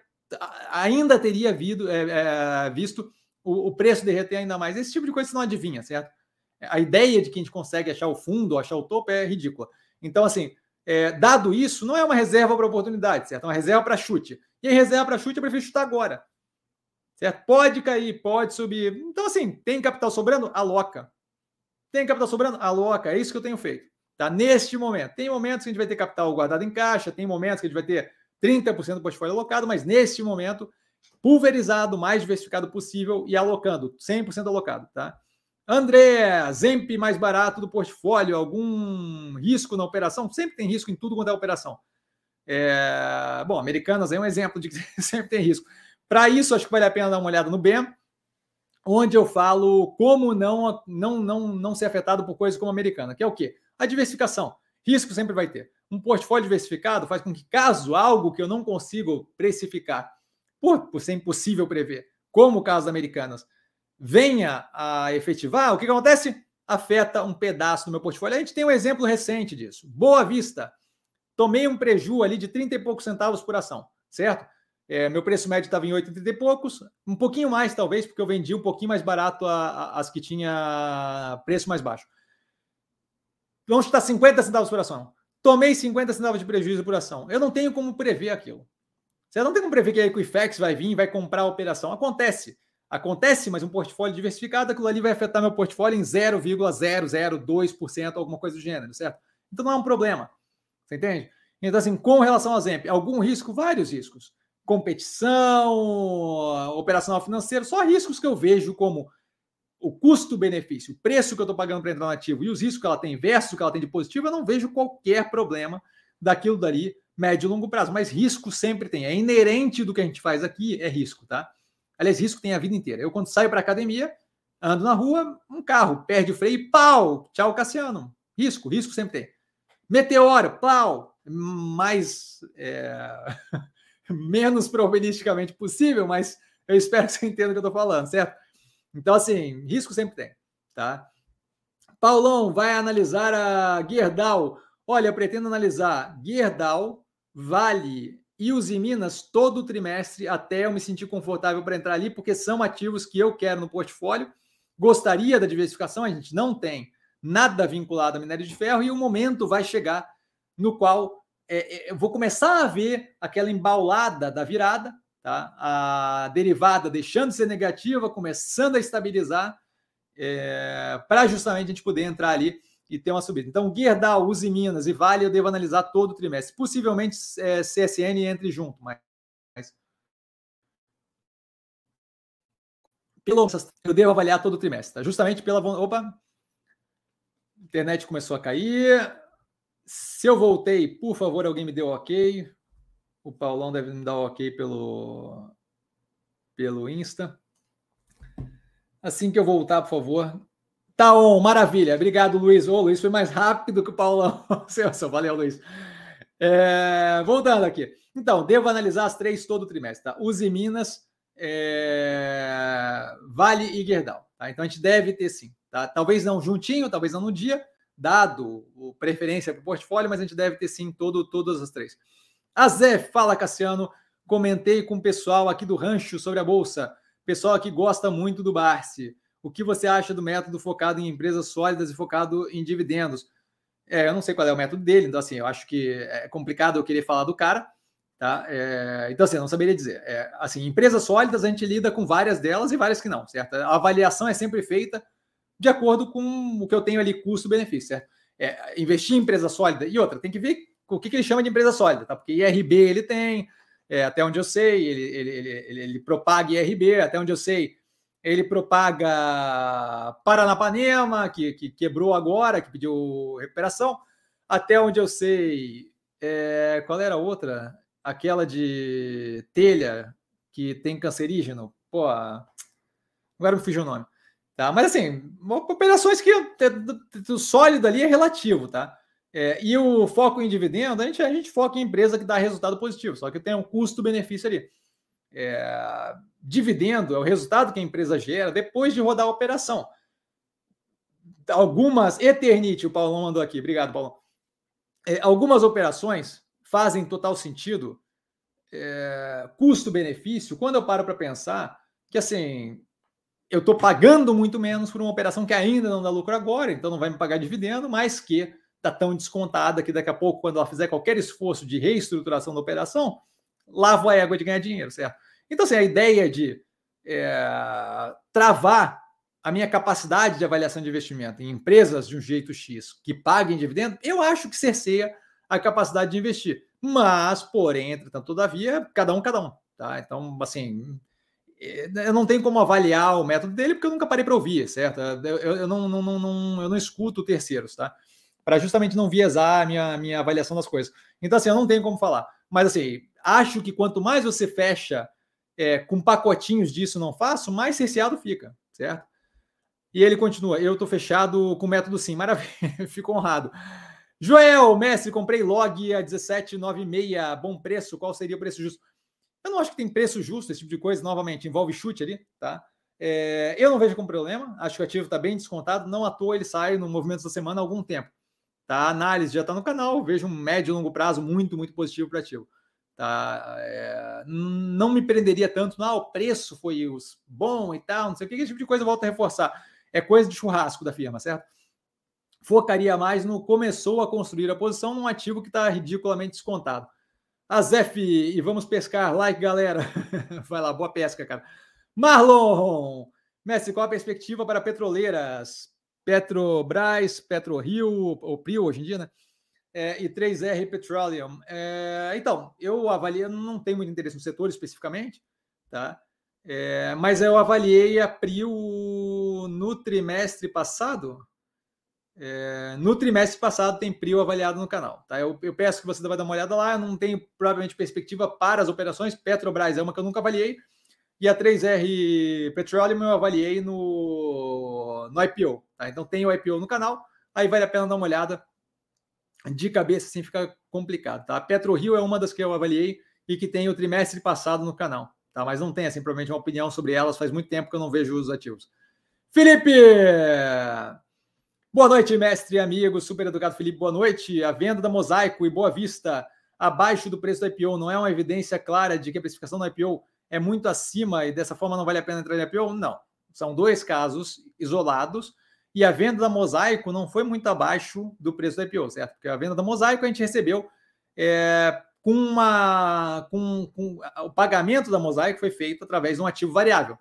[SPEAKER 1] ainda teria é, é, visto o, o, preço derreter ainda mais. Esse tipo de coisa você não adivinha, certo? A ideia de que a gente consegue achar o fundo, achar o topo é ridícula. Então, assim, é, dado isso, não é uma reserva para oportunidade, certo? É uma reserva para chute. E a reserva para chute, eu prefiro chutar agora. Certo? Pode cair, pode subir. Então, assim, tem capital sobrando? Aloca. Tem capital sobrando? Aloca, é isso que eu tenho feito. Tá? Neste momento. Tem momentos que a gente vai ter capital guardado em caixa, tem momentos que a gente vai ter 30% do portfólio alocado, mas neste momento, pulverizado, mais diversificado possível e alocando, 100% alocado, tá? André, Zemp mais barato do portfólio, algum risco na operação? Sempre tem risco em tudo quanto é operação. É... Bom, Americanas é um exemplo de que *laughs* sempre tem risco. Para isso, acho que vale a pena dar uma olhada no BEM onde eu falo como não, não, não, não ser afetado por coisas como americana, que é o quê? A diversificação. Risco sempre vai ter. Um portfólio diversificado faz com que, caso algo que eu não consigo precificar, por, por ser impossível prever, como o caso das americanas, venha a efetivar, o que, acontece? Afeta um pedaço do meu portfólio. A gente tem um exemplo recente disso. Boa Vista. Tomei um preju ali de 30 e poucos centavos por ação, certo? É, meu preço médio estava em 80 e poucos, um pouquinho mais talvez, porque eu vendi um pouquinho mais barato a, a, as que tinha preço mais baixo. Vamos chutar 50 centavos por ação. Tomei 50 centavos de prejuízo por ação. Eu não tenho como prever aquilo. Você não tem como prever que a Equifax vai vir e vai comprar a operação. Acontece. Acontece, mas um portfólio diversificado, aquilo ali vai afetar meu portfólio em 0,002%, alguma coisa do gênero, certo? Então não é um problema. Você entende? Então, assim, com relação ao ZEMP, algum risco? Vários riscos competição, operacional financeiro, só riscos que eu vejo como o custo-benefício, o preço que eu estou pagando para entrar no ativo e os riscos que ela tem versus o que ela tem de positivo, eu não vejo qualquer problema daquilo dali, médio e longo prazo. Mas risco sempre tem. É inerente do que a gente faz aqui, é risco, tá? Aliás, risco tem a vida inteira. Eu, quando saio para academia, ando na rua, um carro perde o freio, pau! Tchau, Cassiano. Risco, risco sempre tem. Meteoro, pau! Mais. É... *laughs* menos probabilisticamente possível, mas eu espero que você entenda o que eu estou falando, certo? Então, assim, risco sempre tem, tá? Paulão vai analisar a Gerdau. Olha, pretendo analisar Gerdau, Vale e os Minas todo trimestre até eu me sentir confortável para entrar ali, porque são ativos que eu quero no portfólio. Gostaria da diversificação, a gente não tem nada vinculado a minério de ferro e o momento vai chegar no qual é, é, eu vou começar a ver aquela embaulada da virada, tá? a derivada deixando de ser negativa, começando a estabilizar, é, para justamente a gente poder entrar ali e ter uma subida. Então, Gerdau, Uzi Minas e Vale eu devo analisar todo o trimestre. Possivelmente é, CSN entre junto, mas, mas pelo, eu devo avaliar todo o trimestre, tá? justamente pela. Opa! internet começou a cair. Se eu voltei, por favor, alguém me deu ok. O Paulão deve me dar ok pelo, pelo Insta. Assim que eu voltar, por favor. Tá on, maravilha. Obrigado, Luiz. Ô, Luiz foi mais rápido que o Paulão. *laughs* Valeu, Luiz. É, voltando aqui. Então, devo analisar as três todo o trimestre, tá? Use Minas, é, Vale e Gerdau. Tá? Então a gente deve ter sim. Tá? Talvez não juntinho, talvez não no dia, dado o preferência para o portfólio, mas a gente deve ter sim todo, todas as três. A Zé, fala Cassiano, comentei com o pessoal aqui do rancho sobre a Bolsa, pessoal que gosta muito do Barsi. O que você acha do método focado em empresas sólidas e focado em dividendos? É, eu não sei qual é o método dele, então assim, eu acho que é complicado eu querer falar do cara, tá? É, então assim, eu não saberia dizer. É, assim, empresas sólidas a gente lida com várias delas e várias que não, certo? A avaliação é sempre feita de acordo com o que eu tenho ali, custo-benefício, certo? É, investir em empresa sólida. E outra, tem que ver o que, que ele chama de empresa sólida, tá? Porque IRB ele tem, é, até onde eu sei, ele, ele, ele, ele, ele propaga IRB, até onde eu sei, ele propaga Paranapanema, que, que quebrou agora, que pediu recuperação. Até onde eu sei, é, qual era a outra? Aquela de telha, que tem cancerígeno. Pô, agora me fugiu o nome. Tá? Mas assim, operações que o sólido ali é relativo, tá? É, e o foco em dividendo, a gente, a gente foca em empresa que dá resultado positivo, só que tem um custo-benefício ali. É, dividendo é o resultado que a empresa gera depois de rodar a operação. Algumas, Eternite, o Paulão mandou aqui, obrigado, Paulão. É, algumas operações fazem total sentido, é, custo-benefício, quando eu paro para pensar que assim eu estou pagando muito menos por uma operação que ainda não dá lucro agora, então não vai me pagar dividendo, mas que está tão descontada que daqui a pouco, quando ela fizer qualquer esforço de reestruturação da operação, lavo a égua de ganhar dinheiro, certo? Então, assim, a ideia de é, travar a minha capacidade de avaliação de investimento em empresas de um jeito X que paguem dividendo, eu acho que cerceia a capacidade de investir. Mas, porém, entretanto, todavia, cada um, cada um. Tá? Então, assim, é, eu não tenho como avaliar o método dele porque eu nunca parei para ouvir, certo? Eu, eu, não, não, não, eu não escuto terceiros, tá? Para justamente não viesar a minha, minha avaliação das coisas. Então, assim, eu não tenho como falar. Mas, assim, acho que quanto mais você fecha é, com pacotinhos disso não faço, mais cerceado fica, certo? E ele continua: eu estou fechado com o método sim, *laughs* maravilha, fico honrado. Joel, mestre, comprei log a 17,96, bom preço, qual seria o preço justo? Eu não acho que tem preço justo, esse tipo de coisa, novamente, envolve chute ali, tá? É, eu não vejo como problema, acho que o ativo está bem descontado, não à toa ele sai no movimento da semana há algum tempo. Tá? A análise já está no canal, vejo um médio e longo prazo muito, muito positivo para ativo. Tá? É, não me prenderia tanto, não, o preço foi bom e tal, não sei o que, esse tipo de coisa volta a reforçar. É coisa de churrasco da firma, certo? Focaria mais no começou a construir a posição num ativo que está ridiculamente descontado. Azef, e vamos pescar. Like, galera. *laughs* Vai lá, boa pesca, cara. Marlon, Messi, qual a perspectiva para petroleiras? Petrobras, PetroRio, ou Prio hoje em dia, né? É, e 3R Petroleum. É, então, eu avalio, não tenho muito interesse no setor especificamente, tá? É, mas eu avaliei a Prio no trimestre passado. É, no trimestre passado tem Prio avaliado no canal. Tá? Eu, eu, peço que você vai dar uma olhada lá. Eu não tenho provavelmente perspectiva para as operações. Petrobras é uma que eu nunca avaliei. E a 3R Petroleum eu avaliei no, no IPO. Tá? Então tem o IPO no canal. Aí vale a pena dar uma olhada. De cabeça, assim fica complicado. Tá? A PetroRio é uma das que eu avaliei e que tem o trimestre passado no canal. Tá? Mas não tem, assim, provavelmente uma opinião sobre elas. Faz muito tempo que eu não vejo os ativos. Felipe! Boa noite, mestre e amigo, super educado Felipe. Boa noite. A venda da Mosaico e Boa Vista abaixo do preço do IPO não é uma evidência clara de que a precificação do IPO é muito acima e dessa forma não vale a pena entrar no IPO? Não. São dois casos isolados e a venda da Mosaico não foi muito abaixo do preço do IPO, certo? Porque a venda da Mosaico a gente recebeu é, com uma. Com, com, o pagamento da Mosaico foi feito através de um ativo variável,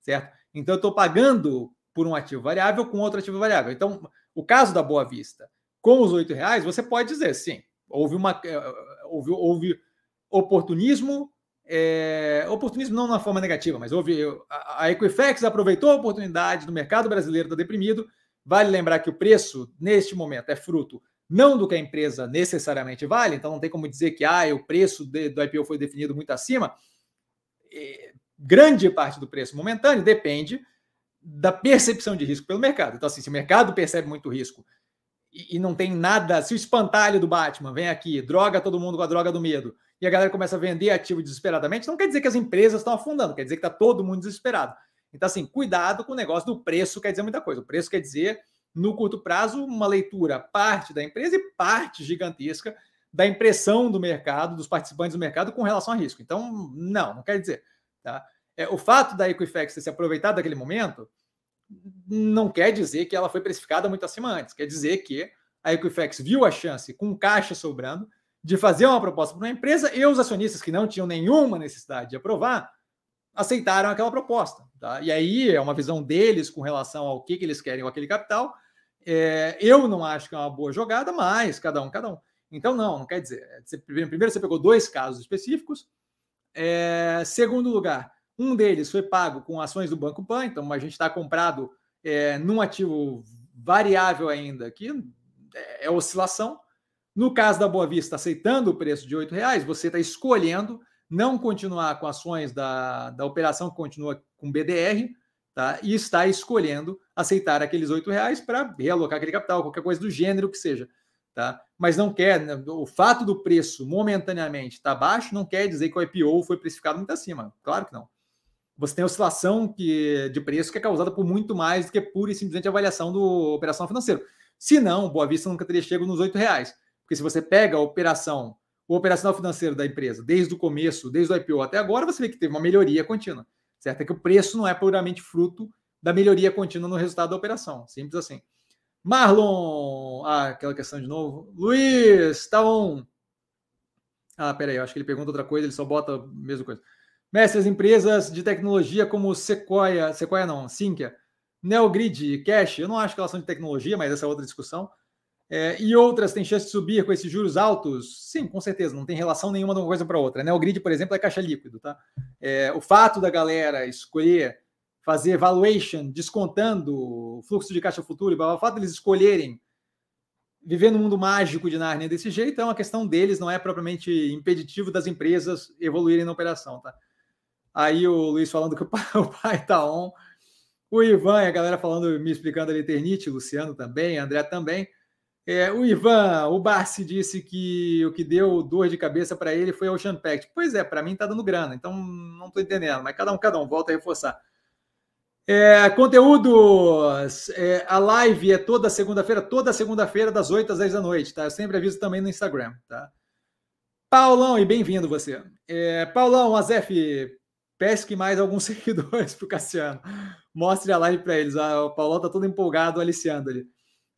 [SPEAKER 1] certo? Então eu estou pagando por um ativo variável com outro ativo variável. Então, o caso da Boa Vista, com os oito reais, você pode dizer, sim, houve uma eh, houve, houve oportunismo, é, oportunismo não na forma negativa, mas houve a, a Equifax aproveitou a oportunidade do mercado brasileiro está deprimido. Vale lembrar que o preço neste momento é fruto não do que a empresa necessariamente vale, então não tem como dizer que ah, o preço de, do IPO foi definido muito acima. É, grande parte do preço momentâneo depende da percepção de risco pelo mercado. Então, assim, se o mercado percebe muito risco e, e, não tem nada, se o espantalho do Batman vem aqui, droga todo mundo com a droga do medo, e a galera começa a vender ativo desesperadamente, não quer dizer que as empresas estão afundando, quer dizer que está todo mundo desesperado. Então, assim, cuidado com o negócio do preço, quer dizer muita coisa. O preço quer dizer, no curto prazo, uma leitura parte da empresa e parte gigantesca da impressão do mercado, dos participantes do mercado com relação a risco. Então, não, não quer dizer. Tá? É, o fato da Equifax ter se aproveitado daquele momento não quer dizer que ela foi precificada muito acima antes. Quer dizer que a Equifax viu a chance, com caixa sobrando, de fazer uma proposta para uma empresa e os acionistas que não tinham nenhuma necessidade de aprovar aceitaram aquela proposta. Tá? E aí é uma visão deles com relação ao que, que eles querem com aquele capital. É, eu não acho que é uma boa jogada, mas cada um, cada um. Então, não, não quer dizer. Primeiro, você pegou dois casos específicos. É, segundo lugar, um deles foi pago com ações do Banco Pan, então a gente está comprado é, num ativo variável ainda, que é oscilação. No caso da Boa Vista, aceitando o preço de R$ reais, você está escolhendo não continuar com ações da, da operação que continua com BDR, tá? E está escolhendo aceitar aqueles R$ reais para realocar aquele capital, qualquer coisa do gênero que seja, tá? Mas não quer, né, o fato do preço momentaneamente estar tá baixo não quer dizer que o IPO foi precificado muito acima. Claro que não você tem oscilação que, de preço que é causada por muito mais do que pura e simplesmente avaliação do operação financeiro. Se não, Boa Vista nunca teria chegado nos R$ reais. Porque se você pega a operação, o operacional financeiro da empresa, desde o começo, desde o IPO até agora, você vê que teve uma melhoria contínua. Certo? É que o preço não é puramente fruto da melhoria contínua no resultado da operação. Simples assim. Marlon, ah, aquela questão de novo. Luiz, tá on. Ah, peraí, eu acho que ele pergunta outra coisa, ele só bota a mesma coisa. Mestre, as empresas de tecnologia como Sequoia, Sequoia não, Sinqia, Neogrid, Cash, eu não acho que elas são de tecnologia, mas essa é outra discussão. É, e outras têm chance de subir com esses juros altos? Sim, com certeza, não tem relação nenhuma de uma coisa para outra. Neogrid, por exemplo, é caixa líquido, tá? É, o fato da galera escolher fazer valuation descontando o fluxo de caixa futuro, o fato deles escolherem viver no mundo mágico de Narnia desse jeito é uma questão deles, não é propriamente impeditivo das empresas evoluírem na operação, tá? Aí o Luiz falando que o pai, *laughs* o pai tá on. O Ivan, a galera falando, me explicando ali Eternite, Luciano também, André também. É, o Ivan, o Barsi disse que o que deu dor de cabeça para ele foi o Ocean Pact. Pois é, para mim tá dando grana, então não estou entendendo, mas cada um, cada um, volta a reforçar. É, conteúdos, é, a live é toda segunda-feira, toda segunda-feira, das 8 às 10 da noite, tá? Eu sempre aviso também no Instagram, tá? Paulão, e bem-vindo você. É, Paulão, Azef, pesque mais alguns *laughs* seguidores para o Cassiano. Mostre a live para eles. Ah, o Paulão está todo empolgado, aliciando ali.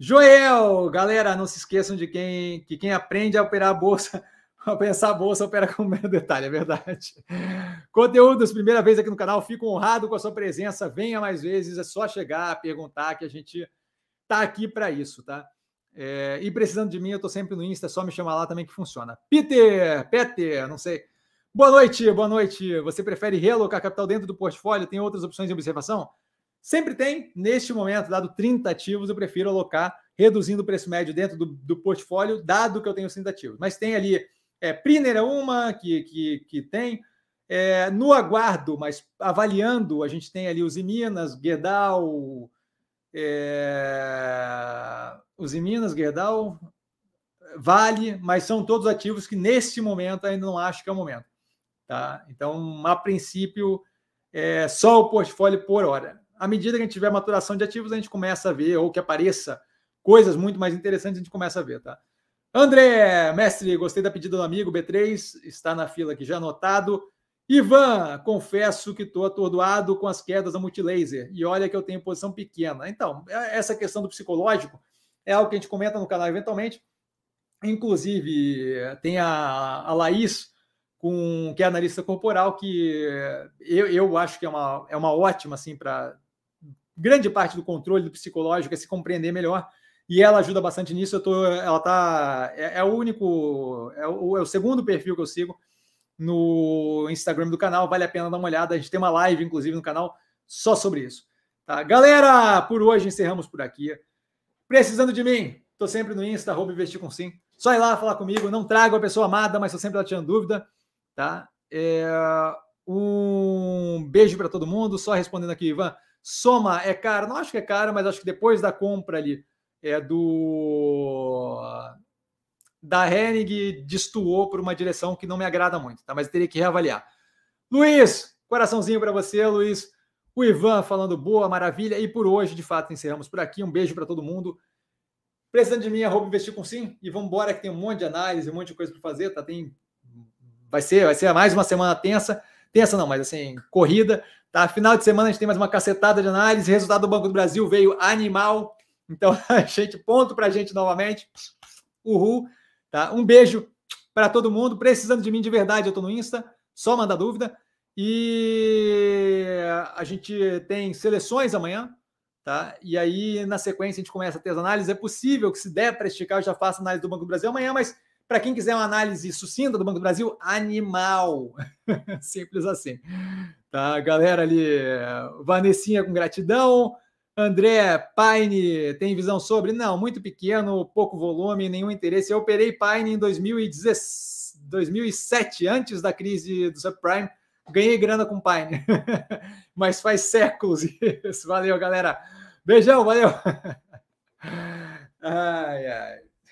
[SPEAKER 1] Joel, galera, não se esqueçam de quem, que quem aprende a operar a bolsa, *laughs* a pensar a bolsa, opera com o detalhe, é verdade. Conteúdos, primeira vez aqui no canal, fico honrado com a sua presença. Venha mais vezes, é só chegar, perguntar, que a gente tá aqui para isso, tá? É, e precisando de mim, eu tô sempre no Insta, é só me chamar lá também que funciona. Peter, Peter, não sei. Boa noite, boa noite. Você prefere realocar capital dentro do portfólio? Tem outras opções de observação? Sempre tem. Neste momento, dado 30 ativos, eu prefiro alocar reduzindo o preço médio dentro do, do portfólio, dado que eu tenho 30 ativos. Mas tem ali, é, Priner é uma que, que, que tem. É, no aguardo, mas avaliando, a gente tem ali os Minas, Gerdau, é, os Minas, Gerdau, Vale, mas são todos ativos que neste momento ainda não acho que é o momento. Tá? Então, a princípio, é só o portfólio por hora. À medida que a gente tiver maturação de ativos, a gente começa a ver, ou que apareça coisas muito mais interessantes, a gente começa a ver, tá? André, mestre, gostei da pedida do amigo B3, está na fila aqui já anotado. Ivan, confesso que estou atordoado com as quedas da multilaser e olha que eu tenho posição pequena. Então, é, essa questão do psicológico é algo que a gente comenta no canal eventualmente. Inclusive, tem a, a Laís com que é analista corporal, que eu, eu acho que é uma, é uma ótima assim para grande parte do controle do psicológico, é se compreender melhor. E ela ajuda bastante nisso. Eu tô, ela tá. É, é o único. É o, é o, segundo perfil que eu sigo no Instagram do canal. Vale a pena dar uma olhada. A gente tem uma live, inclusive, no canal só sobre isso. Tá? Galera, por hoje encerramos por aqui. Precisando de mim, tô sempre no Insta, investir com sim. Só ir lá falar comigo. Não trago a pessoa amada, mas estou sempre lá dúvida. Tá? É, um beijo para todo mundo. Só respondendo aqui, Ivan. Soma é caro? Não acho que é caro, mas acho que depois da compra ali é do da Hennig destoou por uma direção que não me agrada muito, tá? Mas teria que reavaliar. Luiz, coraçãozinho para você, Luiz. O Ivan falando boa, maravilha. E por hoje, de fato, encerramos por aqui. Um beijo para todo mundo. Precisando de mim, arroba investir com sim. E vamos embora que tem um monte de análise, um monte de coisa para fazer, tá? Tem vai ser, vai ser mais uma semana tensa, tensa não, mas assim, corrida, tá? Final de semana a gente tem mais uma cacetada de análise, resultado do Banco do Brasil veio animal. Então, *laughs* a gente ponto pra gente novamente. Uhul, tá? Um beijo para todo mundo, precisando de mim de verdade, eu tô no Insta, só mandar dúvida. E a gente tem seleções amanhã, tá? E aí, na sequência, a gente começa a ter as análises. É possível que, se der para esticar, eu já faça análise do Banco do Brasil amanhã, mas para quem quiser uma análise sucinta do Banco do Brasil, animal. *laughs* Simples assim. Tá, galera ali, Vanessinha com gratidão. André, Pine, tem visão sobre? Não, muito pequeno, pouco volume, nenhum interesse. Eu operei Pine em 2017, 2007, antes da crise do subprime. Ganhei grana com Pine, *laughs* mas faz séculos isso. Valeu, galera. Beijão, valeu. *laughs* Ai, ai.